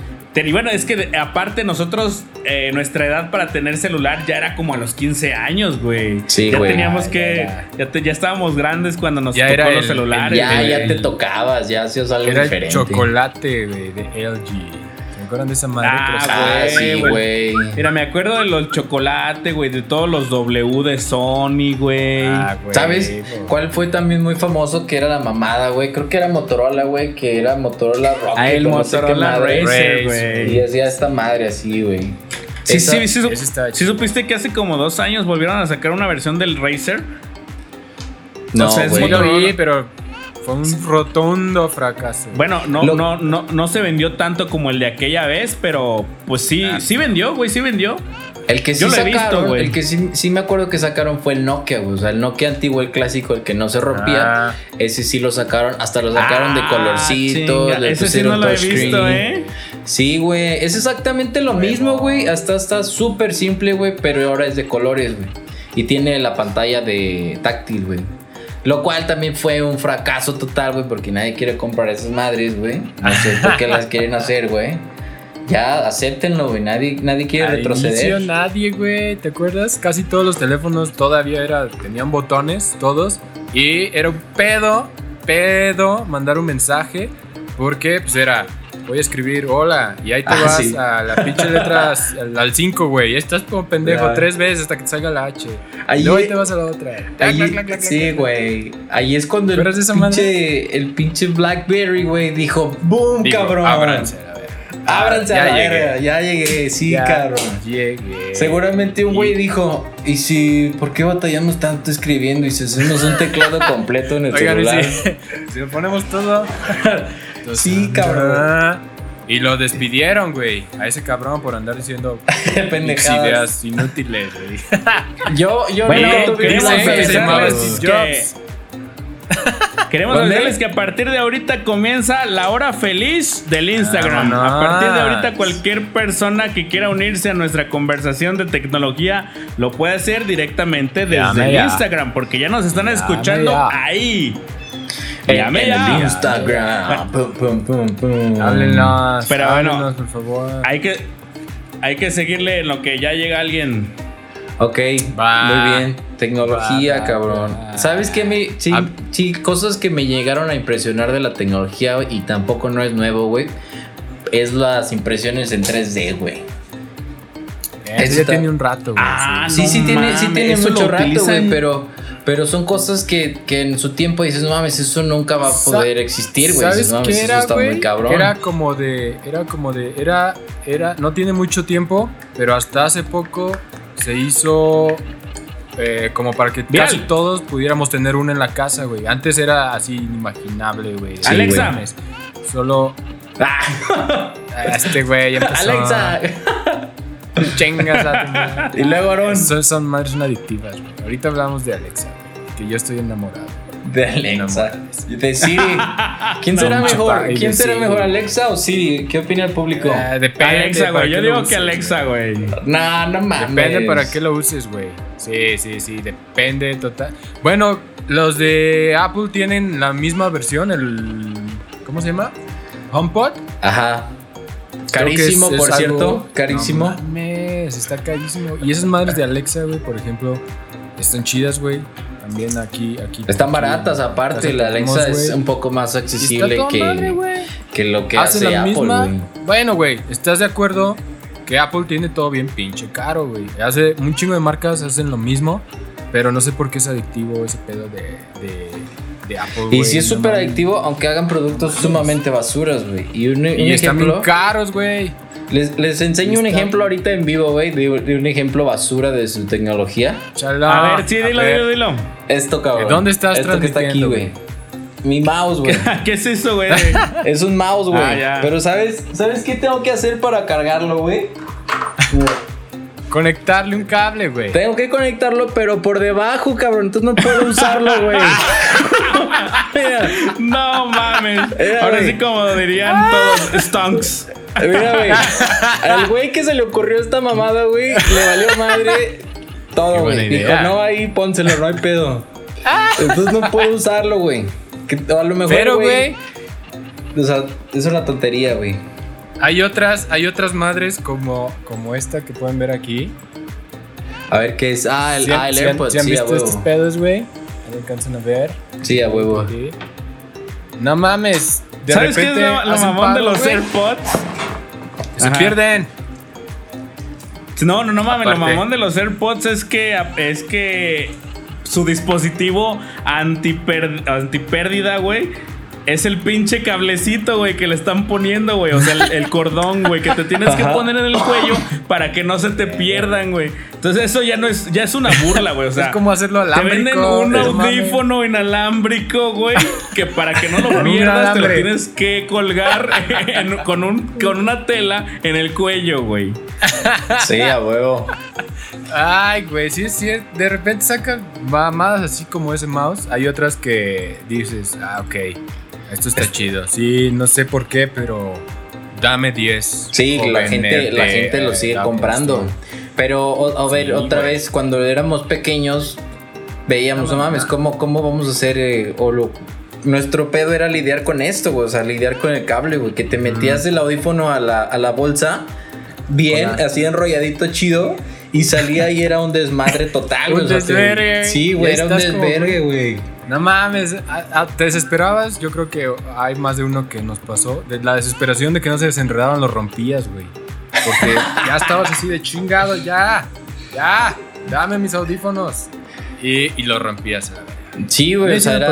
y bueno, es que aparte nosotros, eh, nuestra edad para tener celular ya era como a los 15 años, güey. Sí, ya güey. teníamos Ya que, ya, te- ya estábamos grandes cuando nos Ya tocó era los el- celulares. Ya, ya te tocabas, ya hacías algo Era el diferente. chocolate, de LG. ¿Se acuerdan de esa madre? Ah, los- Ah, güey, sí, güey. güey. Mira, me acuerdo de los chocolates, güey, de todos los W de Sony, güey. Ah, güey, ¿Sabes güey. cuál fue también muy famoso? Que era la mamada, güey. Creo que era Motorola, güey. Que era Motorola Rocket. ah, el no sé Motorola madre. Racer, Racer, Y güey. hacía esta madre así, güey. Sí, sí, sí, sí supiste que hace como dos años volvieron a sacar una versión del Racer. No, o sea, es güey. Sí lo Motorola. vi, pero fue un rotundo fracaso. Bueno, no, Lo- no, no, no se vendió tanto como el de aquella vez, pero pues sí, Ah. sí vendió, güey, sí vendió. El que sí Yo lo he visto, sacaron, güey. el que sí, sí me acuerdo que sacaron fue el Nokia, güey. O sea, el Nokia antiguo, el clásico, el que no se rompía. Ah. Ese sí lo sacaron, hasta lo sacaron de Ah, colorcito. chinga, le Ese sí pusieron no lo he touchscreen. visto, ¿eh? Sí, güey. Es exactamente lo mismo, güey. Hasta está súper simple, güey. Pero ahora es de colores, güey. Y tiene la pantalla de táctil, güey. Lo cual también fue un fracaso total, güey. Porque nadie quiere comprar esas madres, güey. No sé por qué las quieren hacer, güey. Ya, acéptenlo, güey. Nadie, nadie quiere Al retroceder. inicio nadie, güey, ¿te acuerdas? Casi todos los teléfonos todavía era, tenían botones, todos. Y era un pedo, pedo, mandar un mensaje. Porque, pues era, voy a escribir hola. Y ahí te Ah, vas sí. a la pinche letra, *laughs* al 5, güey. Estás como pendejo tres veces hasta que te salga la H. Ahí- Luego ahí te vas a la otra. Ahí- clac, clac, clac, sí, güey. Ahí es cuando el ¿Pero es de esa pinche, el pinche Blackberry, güey, dijo, ¡boom, Digo, cabrón! ábranse, a ver. Ábranse Ya a la llegué. verga, ya llegué, sí, Ya cabrón. Llegué. Seguramente un güey dijo, ¿y si, por qué batallamos tanto escribiendo y si hacemos un teclado completo en el *laughs* Oigan, y celular? si, *laughs* si lo ponemos todo. Sí, cabrón. Ah, Y lo despidieron, güey. A ese cabrón por andar diciendo *laughs* ideas inútiles, güey. *laughs* Yo, yo Bueno, tuve queremos una que se llamaba avisarles Steve que, Jobs. *laughs* queremos ¿Dónde? avisarles que a partir de ahorita comienza la hora feliz del Instagram. Vámonos. A partir de ahorita cualquier persona que quiera unirse a nuestra conversación de tecnología lo puede hacer directamente desde Llame el ya. Instagram porque ya nos están Llame escuchando ya. ahí. En, Llame en ya. el Instagram. Pum, pum, pum, pum. Háblenos. Pero bueno, háblenos, por favor. Hay que, hay que seguirle en lo que ya llega alguien. Ok, Va. muy bien. Tecnología, cabrón. va. ¿Sabes qué? Me, sí, Ah. sí, cosas que me llegaron a impresionar de la tecnología y tampoco no es nuevo, güey. Es las impresiones en 3D, güey. Eso ya está- tiene un rato, güey. Ah, Sí, no sí tiene, sí mames, tiene mucho rato, güey, pero, pero son cosas que, que en su tiempo dices, no mames, eso nunca va a Sa- poder existir, güey. ¿Sabes Dices, no mames, qué eso era, está güey? muy cabrón. Era como de, era como de, era, era, no tiene mucho tiempo, pero hasta hace poco se hizo eh, como para que Viral. casi todos pudiéramos tener una en la casa, güey. Antes era así inimaginable, güey. Sí, Alexa. Solo Ah, *laughs* este güey ya empezó. Alexa. Chingas a tu madre. y luego Aaron. Son, son madres son adictivas, güey. Ahorita hablamos de Alexa. Que yo estoy enamorado. De Alexa. De Siri. *laughs* ¿Quién No, será mejor? ¿Quién será Siri. mejor, Alexa o Siri? ¿Qué opina el público? Ah, depende. Alexa, para güey. Yo qué lo digo uses, que Alexa, güey. No, no mames. Depende para qué lo uses, güey. Sí, sí, sí, depende total. Bueno, los de Apple tienen la misma versión, el ¿cómo se llama? HomePod. Ajá. Carísimo, es- es por algo- cierto. Carísimo. No mames, está carísimo. Y esas madres de Alexa, güey, por ejemplo, están chidas, güey. También aquí, aquí. Están baratas, aparte. La Alexa es un poco más accesible que, madre, que lo que Hace hace la Apple, güey. Bueno, güey, ¿estás de acuerdo que Apple tiene todo bien pinche caro, güey? Hace un chingo de marcas hacen lo mismo, pero no sé por qué es adictivo ese pedo de, de, de Apple. Y sí es no súper adictivo, aunque hagan productos sumamente basuras, güey. Y un, un Y están bien ejemplo. caros, güey. Les, les enseño un ejemplo ahorita en vivo, güey, de, de un ejemplo basura de su tecnología. Chala. a ver, sí, dilo, ver. dilo, dilo. Esto, cabrón. ¿De dónde estás Esto que está aquí, güey. Mi mouse, güey. *laughs* ¿Qué es eso, güey? *laughs* es un mouse, güey. Ah. Pero ¿sabes, ¿sabes qué tengo que hacer para cargarlo, güey? *laughs* Conectarle un cable, güey. Tengo que conectarlo, pero por debajo, cabrón. Entonces no puedo usarlo, güey. *laughs* Mira, No mames. Ahora güey. sí, como dirían todos, stonks. Mira, güey. Al güey que se le ocurrió esta mamada, güey, le valió madre todo, güey. Dijo, no, ahí pónselo, no hay pedo. Entonces no puedo usarlo, güey. Que A lo mejor, Pero, güey, O sea, es una tontería, güey. Hay otras, hay otras madres como, como esta que pueden ver aquí. A ver qué es. Ah, el, ¿Sí han- ah, el sí han- AirPods. sí han Sí, a visto estos huevo. pedos, güey? Ahí alcanzan a ver. Sí, a huevo. Aquí. No mames. De ¿Sabes qué es lo, mamón de los AirPods? Se Ajá. pierden. No, no, no mames. Lo mamón de los AirPods es que, es que su dispositivo antipérdida, güey. Es el pinche cablecito, güey, que le están poniendo, güey. O sea, el, el cordón, güey, que te tienes que poner en el cuello para que no se te pierdan, güey. Entonces, eso ya no es, ya es una burla, güey. O sea, es como hacerlo te alámbrico. venden un audífono inalámbrico, güey, que para que no lo *laughs* pierdas te lo tienes que colgar *laughs* en- con, un, con una tela en el cuello, güey. Sí, a huevo. Ay, güey, sí, sí. De repente sacan mamadas así como ese mouse. Hay otras que dices, ah, ok, esto está chido. Sí, no sé por qué, pero dame 10. Sí, la gente, la gente lo sigue comprando. Pero, a ver, Sí, otra güey. vez, cuando éramos pequeños, veíamos, no, No, mames. ¿cómo, ¿cómo vamos a hacer? eh, o lo- nuestro pedo era lidiar con esto, güey. O sea, lidiar con el cable, güey. Que te metías el audífono a la, a la bolsa, bien, Hola. así enrolladito chido. Y salía y era un desmadre total, *laughs* Un güey. o sea, te- desvergue. Sí, güey, era un desvergue, güey. No mames, a- a- te desesperabas. Yo creo que hay más de uno que nos pasó. De la desesperación de que no se desenredaban, lo rompías, güey. Porque *laughs* ya estabas así de chingado, ya, ya, dame mis audífonos. Y, y lo rompías. A. Sí, güey, A o sea, era-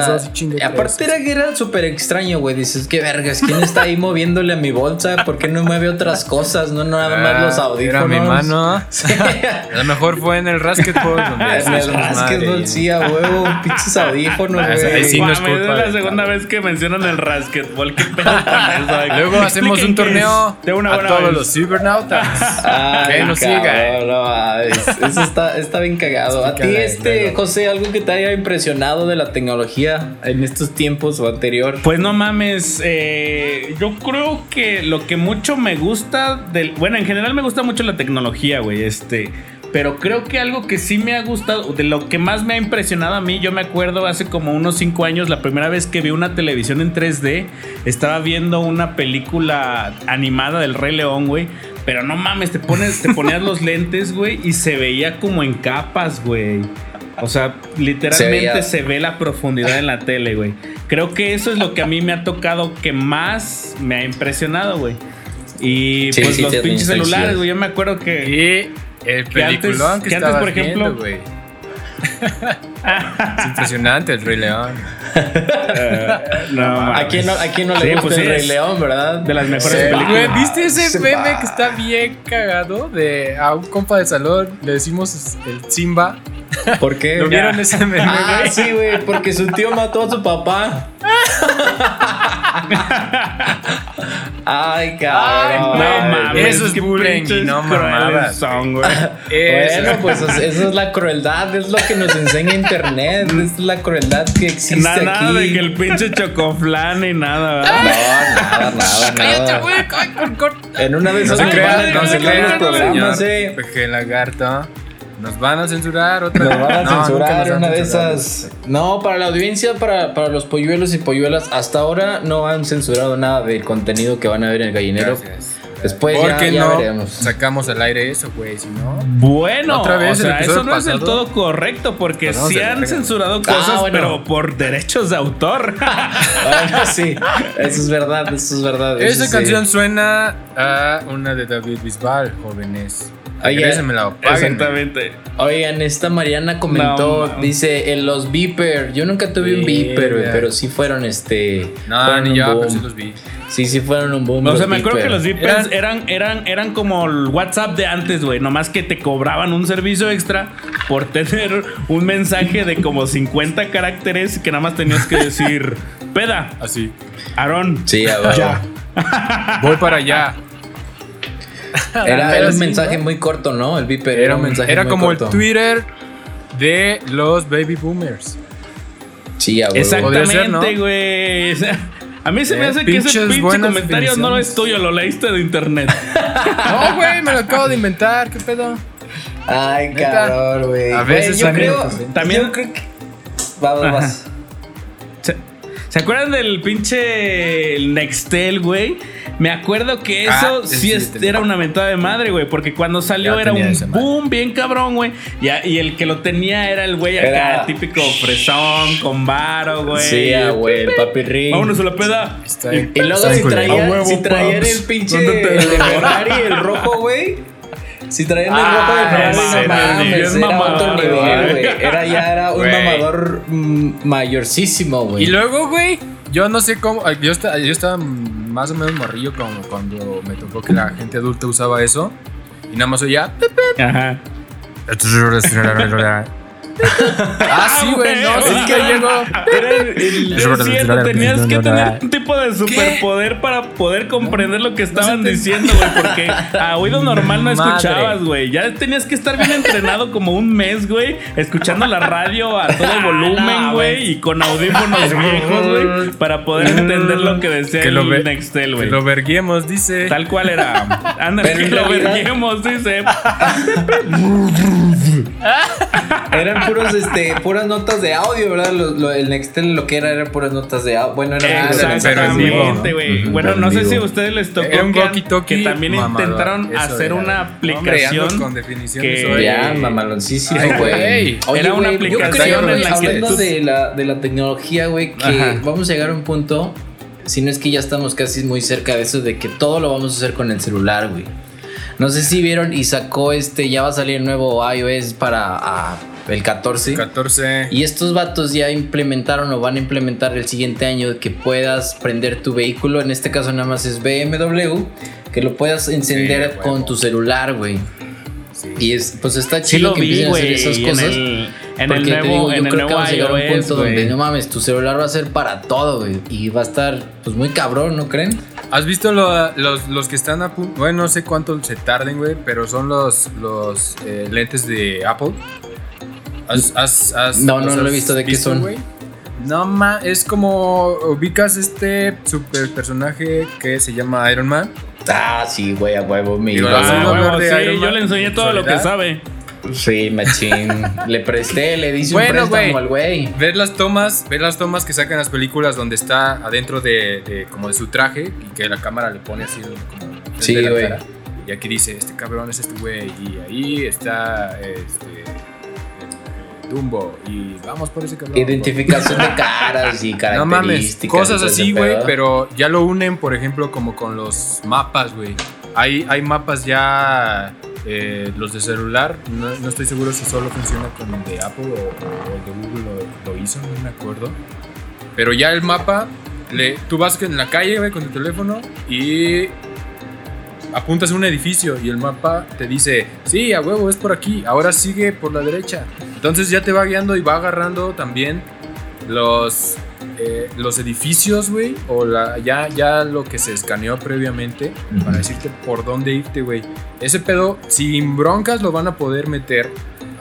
aparte era que era súper extraño, güey. Dices, qué vergas, ¿quién está ahí moviéndole a mi bolsa? ¿Por qué no mueve otras cosas? No, nada más los Ah, audífonos. Era mi mano. Sí. *laughs* A lo mejor fue en el Rasketball donde *laughs* En el básquetbol, sí, a huevo, pinches audífonos, Ah, güey. ahí sí no es culpa la segunda vez que mencionan el rasquetbol. ¿Qué pedo con *laughs* Luego hacemos un torneo de una a buena todos vez. los cibernautas. Ay, que nos sigan. no. Eso está, está bien cagado. A ti, este. José, algo que te haya impresionado de la tecnología en estos tiempos o anterior. Pues no mames, eh, yo creo que lo que mucho me gusta del, bueno, en general me gusta mucho la tecnología, güey, este, pero creo que algo que sí me ha gustado, de lo que más me ha impresionado a mí, yo me acuerdo hace como unos 5 años, la primera vez que vi una televisión en 3D, estaba viendo una película animada del Rey León, güey. Pero no mames, te pones, te ponías los lentes, güey, y se veía como en capas, güey. O sea, literalmente Se ve la profundidad en la tele, güey. Creo que eso es lo que a mí me ha tocado que más me ha impresionado, güey. Y Sí, pues sí, los pinches celulares, güey. Yo me acuerdo que. Y el Que antes- peliculón que, que antes, por ejemplo- viendo, güey. Es impresionante el Rey León. No, ¿A quién no, a quién no le Sí, gusta pues el Rey León, verdad? de las mejores Sí. películas. ¿viste ese Se meme va. que está bien cagado? De a un compa de salón le decimos el Simba. ¿Por qué? ¿Lo vieron ese meme, Ah, güey? sí, güey, porque su tío mató a su papá. *laughs* Ay, cabrón. No mames, Eso es bullying no. Eso. Bueno, pues es- esa es la crueldad, es lo que nos enseña internet, es la crueldad que existe Nada, nada de aquí. que el pinche chocoflan y nada, ¿verdad? No, nada, nada, *laughs* Cállate, güey. ay, En una de No esas se nos crean, no se crean, los programas, eh. Peje Lagarto. Nos van a censurar otra Nos van a No, censurar una de esas. No, para la audiencia, para, para los polluelos y polluelas, hasta ahora no han censurado nada del contenido que van a ver en el gallinero. Gracias. Después ¿Por ya, qué ya no veremos. sacamos al aire eso, güey? Si no, Bueno, Otra vez o sea, eso no es del todo correcto porque Pasamos sí de han censurado Ah, cosas, bueno. pero por derechos de autor. *laughs* Bueno, sí, eso es verdad, eso es verdad. eso esa sí. canción suena a una de David Bisbal, jóvenes. Oye, Regrésenmela o páguenme. Exactamente. Oigan, esta Mariana comentó, No, dice, en los beeper. Yo nunca tuve un beeper, pero sí fueron este. No, fueron ni yo, pero boom. sí los vi. Sí, sí fueron un boom. O los sea, me acuerdo que los VIPs eran, eran, eran como el WhatsApp de antes, güey. Nomás que te cobraban un servicio extra por *laughs* tener un mensaje de como 50 caracteres que nada más tenías que decir, *laughs* peda, Así. Aarón. Sí, *laughs* a huevo. Ya. Voy para allá. *laughs* Era, era un sí, mensaje ¿no? muy corto, ¿no? El beeper Era, un mensaje era muy como corto. el Twitter de los baby boomers. Sí, a huevo. Podría ser, Exactamente, güey. *laughs* A mí se me Eh, hace que ese pinche comentario no lo es tuyo, lo leíste de internet. *laughs* No, güey, me lo acabo de inventar. ¿Qué pedo? Ay, cabrón, güey. A veces yo también- creo, también- yo creo que... Vas, vas. ¿Se, se acuerdan del pinche Nextel, güey? Me acuerdo que eso Ah, sí, ese sí era una mentada de madre, güey. Porque cuando salió Ya era un boom bien cabrón, güey. Y, el que lo tenía era el güey acá, Era- típico fresón, con varo, güey. Sí, ah, güey, el papi ring. Vámonos a la peda. Está Y, luego está si traían, huevo, si traían el pinche ¿Dónde te el de veo? Ferrari, el rojo, güey. Si traían el Ah, rojo de Ferrari, ese no mames, era mamador, otro nivel, güey. Era ya era un mamador mm, mayorcísimo, güey. Y luego, güey, yo no sé cómo. Yo estaba, yo estaba más o menos morrillo como cuando me tocó que la gente adulta usaba eso. Y nada más oía. Ajá. Ah, sí, güey, no, Es que llegó. Era el- el- es cierto, tenías que tener un tipo de superpoder para poder comprender lo que estaban diciendo, güey. Porque a oído normal no escuchabas, güey. Ya tenías que estar bien entrenado como un mes, güey. Escuchando la radio a todo volumen, No, güey. güey. Y con audífonos *laughs* viejos, güey. Para poder entender lo que decía Que lo, el Nextel, que güey. lo verguemos, dice. Tal cual era. Anda, Pero que lo verguemos, dice. *laughs* *laughs* Eran puros, este, puras notas de audio, ¿verdad? Lo- lo- el Nextel lo que era eran puras notas de audio. Bueno, era. Exactamente, güey. Bueno, no sé si a ustedes les tocó Era un que, que también mamador, intentaron eso hacer era. una aplicación ando con definiciones que-. Ya, mamaloncísimo, güey. Era una yo aplicación creo, en güey, la que hablando de la, de la tecnología, güey, que Ajá. vamos a llegar a un punto, si no es que ya estamos casi muy cerca de eso, de que todo lo vamos a hacer con el celular, güey. No sé si vieron y sacó este, ya va a salir el nuevo iOS para el 14. 14. Y estos vatos ya implementaron o van a implementar el siguiente año que puedas prender tu vehículo, en este caso nada más es BMW, que lo puedas encender huevo. con tu celular, güey. Sí. Y es, pues está Sí chido lo que vi, empiecen a hacer esas En cosas. el, en porque el te nuevo, digo, yo en el creo que vamos a llegar a un punto donde güey. no mames, tu celular va a ser para todo, güey. Y va a estar pues muy cabrón, ¿no creen? ¿Has visto lo- los, los que están a punto? Bueno, no sé cuánto se tarden, güey, pero son los, los eh, lentes de Apple. ¿Has, has- has- No, no los lo he visto, ¿de qué son? güey? No, ma, es como ubicas este super personaje que se llama Iron Man. Ah, sí, güey, a huevo, mi. Digo, ídolo. ¿has Ah, huevo, de sí, Iron yo Man? le enseñé todo lo que sabe. Sí, machín. le presté, le di un Bueno, préstamo güey. al güey. Ver las tomas, ver las tomas que sacan las películas donde está adentro de, de- como de su traje y que la cámara le pone así como Sí, güey. Y aquí dice, este cabrón es este güey y ahí está este Dumbo y vamos por ese cabrón. Identificación de caras y *laughs* No mames, características. cosas así, güey, pero ya lo unen, por ejemplo, como con los mapas, güey. Hay, hay mapas ya, eh, los de celular, no, no estoy seguro si solo funciona con el de Apple o, o el de Google lo, lo hizo, no me acuerdo. Pero ya el mapa, le, tú vas en la calle, güey, con tu teléfono y apuntas a un edificio y el mapa te dice, sí, a huevo, es por aquí, ahora sigue por la derecha. Entonces ya te va guiando y va agarrando también los, eh, los edificios, güey, o la, ya, ya lo que se escaneó previamente para decirte por dónde irte, güey. Ese pedo, sin broncas, lo van a poder meter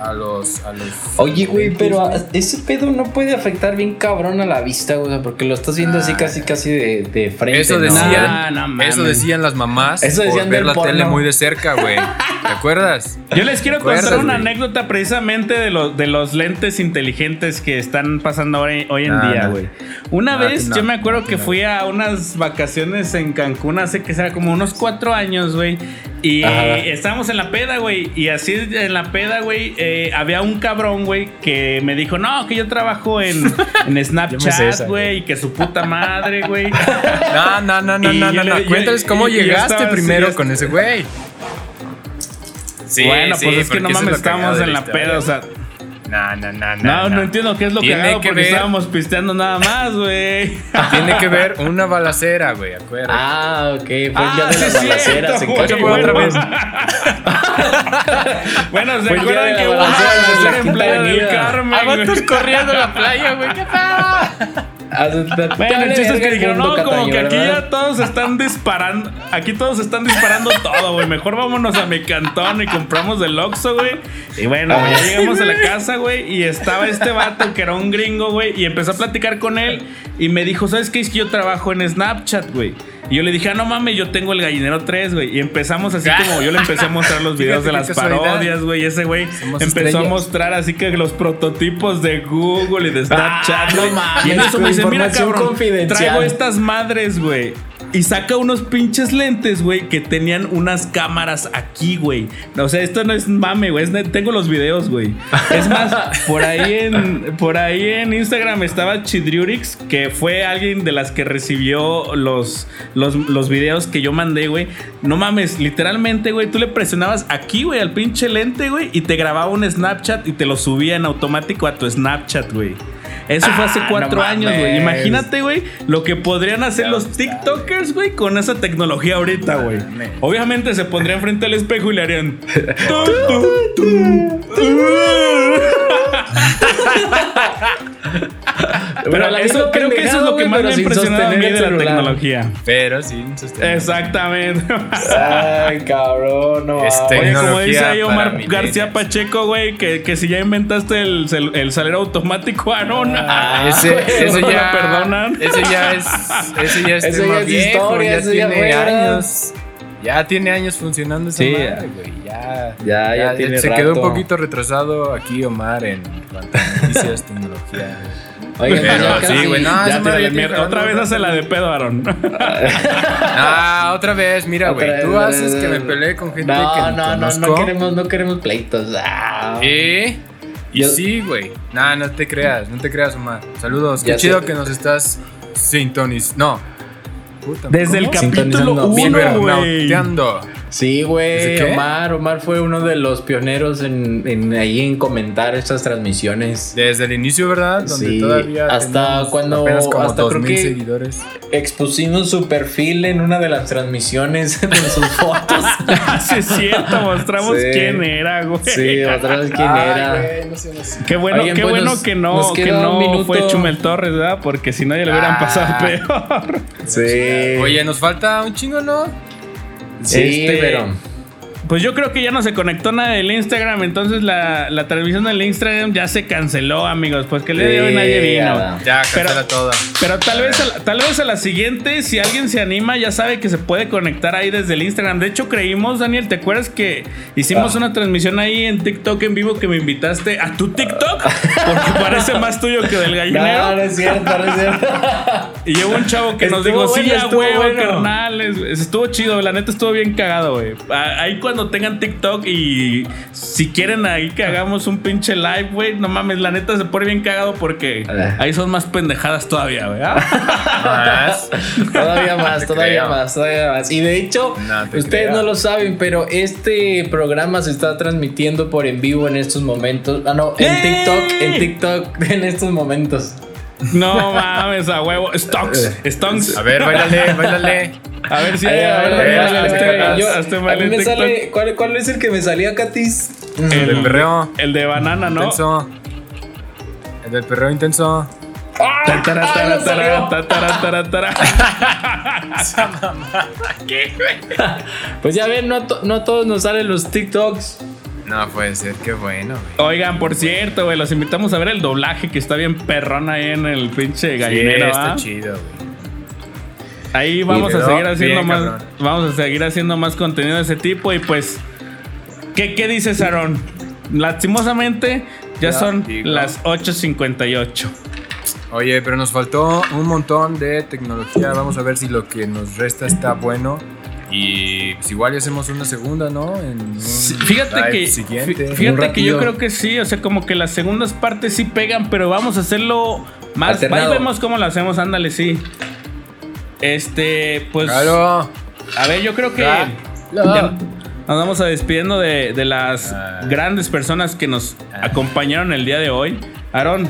a los... A los Oye, güey, pero ese pedo no puede afectar bien cabrón a la vista, güey, o sea, porque lo estás viendo así Ah. casi casi de, de frente. Eso decían, No, eso decían las mamás Eso decían por ver la porno. tele muy de cerca, güey. *laughs* ¿Te acuerdas? Yo les quiero ¿Te acuerdas, contar una güey? anécdota precisamente de, los de los lentes inteligentes que están pasando hoy, hoy en Ah, día, no. güey. Una No, vez yo me acuerdo que fui a unas vacaciones en Cancún hace que será como unos cuatro años, güey. Y Ajá. estábamos en la peda, güey. Y así en la peda, güey, eh, había un cabrón, güey, que me dijo, no, que yo trabajo en, *laughs* Snapchat, güey, y que su puta madre, güey. *laughs* No, no, no, no, Y no, no, le- no. Cuéntales cómo llegaste estaba primero con ese güey. Sí, bueno, sí, pues es que no mames, es estábamos de en la historia, peda, o sea. No, no, no, no. No, no entiendo qué es lo que porque ver- estábamos pisteando nada más, güey. *laughs* Tiene que ver *laughs* una balacera, güey, acuérdate. Ah, ok. El Ah, de sí las es balaceras en bueno. otra vez. *laughs* bueno, ¿se día acuerdan de que hubo una balacera en Playa del. Carmen? Vatos corriendo en la playa, güey, qué pedo. Ah, Bueno, el chiste es que dijeron, no, como que aquí ¿verdad? ya todos están disparando, aquí todos están disparando todo, güey. Mejor vámonos a mi cantón y compramos del Oxxo, güey. Y bueno, güey, ya llegamos a la casa, güey, y estaba este vato que era un gringo, güey, y empezó a platicar con él y me dijo, ¿sabes qué? Es que yo trabajo en Snapchat, güey. Y yo le dije, ah, no mames, yo tengo el gallinero 3, güey. Y empezamos así como yo le empecé a mostrar los *laughs* videos de las parodias, güey. Y ese güey empezó a mostrar así que los prototipos de Google y de Snapchat, Ah, no mames, y en eso me dice, mira, cabrón, confidencial". traigo estas madres, güey. Y saca unos pinches lentes, güey, que tenían unas cámaras aquí, güey. O sea, esto no es mame, güey. Tengo los videos, güey. Es más, *laughs* por ahí en, por ahí en Instagram estaba Chidriurix, que fue alguien de las que recibió los, los, los videos que yo mandé, güey. No mames, literalmente, güey, tú le presionabas aquí, güey, al pinche lente, güey, y te grababa un Snapchat y te lo subía en automático a tu Snapchat, güey. Eso fue hace Ah, cuatro no años, güey. Imagínate, güey, lo que podrían hacer los TikTokers, güey, con esa tecnología ahorita, güey. Obviamente se pondrían frente al espejo y le harían. *laughs* Pero eso, creo que eso es lo que pendejada, más me ha pero sin impresionado a mí sostener de el la celular. tecnología. Pero sí. Exactamente. Ay, cabrón, no. Este- Oye, como dice ahí Omar. García Pacheco, güey, que, que si ya inventaste el, el salero automático, *laughs* Aaron. Ah, Ese, güey, ese no ya, perdonan. Ese ya es, ese ya es Ese tema ya es viejo, historia, ya ese ya tiene años. Ya tiene años funcionando esa Sí, madre, güey. Ya, Ya, ya tiene Se quedó un poquito retrasado aquí Omar en cuanto a noticias, tecnología. Oigan, Pero ya sí, güey, no, Ya esa madre ya mierda. Otra vez hace la de pedo, Aaron. *laughs* Ah, otra vez, mira, güey. Tú haces que me pelee con gente No, que no, no, no conozco. queremos, no queremos pleitos. Ah. ¿Eh? Y Yo- sí, güey. Nah, no te creas, no te creas, Omar. Saludos. Qué Ya chido sé. que nos estás sintonizando. No. Puta, Desde el capítulo Sintonizando. Bien, 1, güey. Sí, ¿Ese güey. Omar, Omar fue uno de los pioneros en, en ahí en comentar estas transmisiones. Desde el inicio, ¿verdad? Donde Sí, todavía hasta cuando- apenas como hasta creo 2000 que- seguidores. Expusimos su perfil en una de las transmisiones *laughs* con sus fotos. *laughs* Ah, sí, es cierto, mostramos Sí. quién era, güey. sí, otra vez quién Ay, era. güey, no. Qué bueno, qué pues, bueno nos- que no, que no fue Chumel Torres, ¿verdad? Porque si no ya le hubieran Ah. pasado peor. Sí. Oye, nos falta un chingo, ¿no? Sí, este- pero. Pues yo creo que ya no se conectó nada del Instagram, entonces la, la transmisión del Instagram ya se canceló, amigos. Pues que el día de hoy nadie Sí, vino. Ya, Pero- cancela toda. Pero tal vez, a la, tal vez a la siguiente, si alguien se anima, ya sabe que se puede conectar ahí desde el Instagram. De hecho, creímos, Daniel, ¿te acuerdas que hicimos Ah. una transmisión ahí en TikTok en vivo que me invitaste a tu TikTok? Porque *laughs* parece más tuyo que del No, gallinero. no es cierto, no es cierto. Y llegó un chavo que nos dijo, sí, bueno, a estuvo huevo, bueno". carnales. Estuvo chido, la neta estuvo bien cagado, güey. Ahí cuando tengan TikTok y si quieren ahí que hagamos un pinche live, güey, no mames, la neta se pone bien cagado porque Ah. ahí son más pendejadas todavía, güey. ¿ah? Más. *laughs* Todavía más, todavía creo. más, todavía más. Y de hecho, No ustedes creo. no lo saben, pero este programa se está transmitiendo por en vivo en estos momentos. Ah, no, en. TikTok, en TikTok *laughs* en estos momentos. No mames, a huevo. Stonks, Stonks. A ver, bailale, bailale. A ver si a ver, me sale, ¿cuál, ¿cuál es el que me salía, Katis? El del perreo El de banana, ¿no? intenso. El del perreo intenso. Tara. *laughs* Pues ya ven, no a todos nos salen los TikToks. No puede ser, qué bueno, güey. Oigan, por cierto, güey, los invitamos a ver el doblaje que está bien perrón ahí en el pinche Sí, gallinero. está ¿ah? chido, güey. Ahí vamos a seguir haciendo bien, más. cabrón. Vamos a seguir haciendo más contenido de ese tipo. Y pues, ¿qué, qué dices, Aaron? Lastimosamente, ya, Ya son digo. las 8.58. Oye, pero nos faltó un montón de tecnología. Vamos a ver si lo que nos resta está bueno. Y pues igual ya hacemos una segunda, ¿no? En un Sí, Fíjate que, Siguiente. fíjate Un que yo creo que sí, o sea, como que las segundas partes sí pegan, pero vamos a hacerlo más. Ahí vemos cómo lo hacemos, ándale, sí. Este, pues. Claro. A ver, yo creo que. Claro. Nos vamos a despidiendo de, de las Ah. grandes personas que nos Ah. acompañaron el día de hoy. Aaron,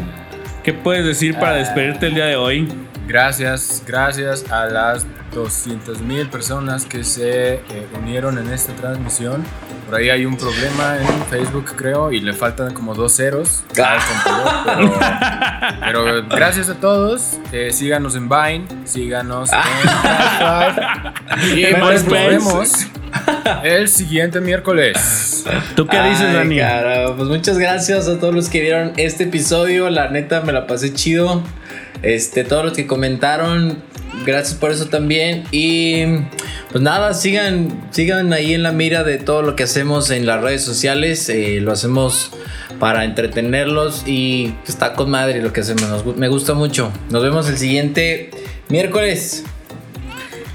¿qué puedes decir para Ah. despedirte el día de hoy? Gracias, gracias a las 200 mil personas que se eh, unieron en esta transmisión. Por ahí hay un problema en Facebook, creo, y le faltan como dos ceros al computador, pero, pero gracias a todos. eh, síganos en Vine, síganos en Spotify, *laughs* y pues nos vemos el siguiente miércoles. ¿Tú qué dices, Ay, Dani? cara, pues muchas gracias a todos los que vieron este episodio. La neta me la pasé chido. Este, todos los que comentaron, gracias por eso también. Y pues nada, sigan, sigan ahí en la mira de todo lo que hacemos en las redes sociales. Eh, lo hacemos para entretenerlos y está con madre lo que hacemos. Nos me gusta mucho. Nos vemos el siguiente miércoles.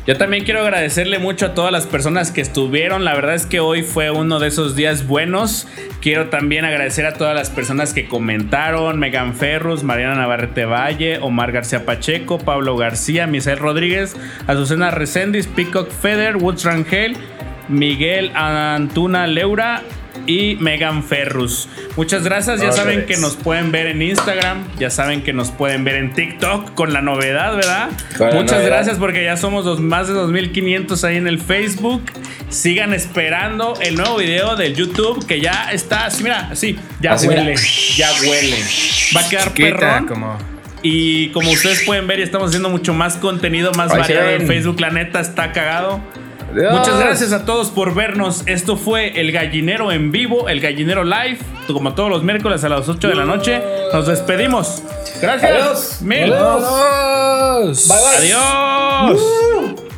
Yo también quiero agradecerle mucho a todas las personas que estuvieron. La verdad es que hoy fue uno de esos días buenos. Quiero también agradecer a todas las personas que comentaron: Megan Ferrus, Mariana Navarrete Valle, Omar García Pacheco, Pablo García, Misael Rodríguez, Azucena Reséndiz, Peacock Feder, Woods Rangel, Miguel Antuna Leura y Megan Ferrus. Muchas gracias. Ya saben que nos pueden ver en Instagram. Ya saben que nos pueden ver en TikTok con la novedad, ¿verdad? Con Muchas novedad. gracias porque ya somos dos, más de 2500 ahí en el Facebook. Sigan esperando el nuevo video del YouTube que ya está así, mira, así, ya Así, mira. huele, ya huele. Va a quedar Chiquita, perrón. como Y como ustedes pueden ver, ya estamos haciendo mucho más contenido, más Ahí variado en. Facebook. La neta está cagado. Adiós. Muchas gracias a todos por vernos. Esto fue El Gallinero en vivo, El Gallinero Live, como todos los miércoles a las 8 de la noche. Nos despedimos. Gracias. Adiós. Mil. Bye, bye. Adiós.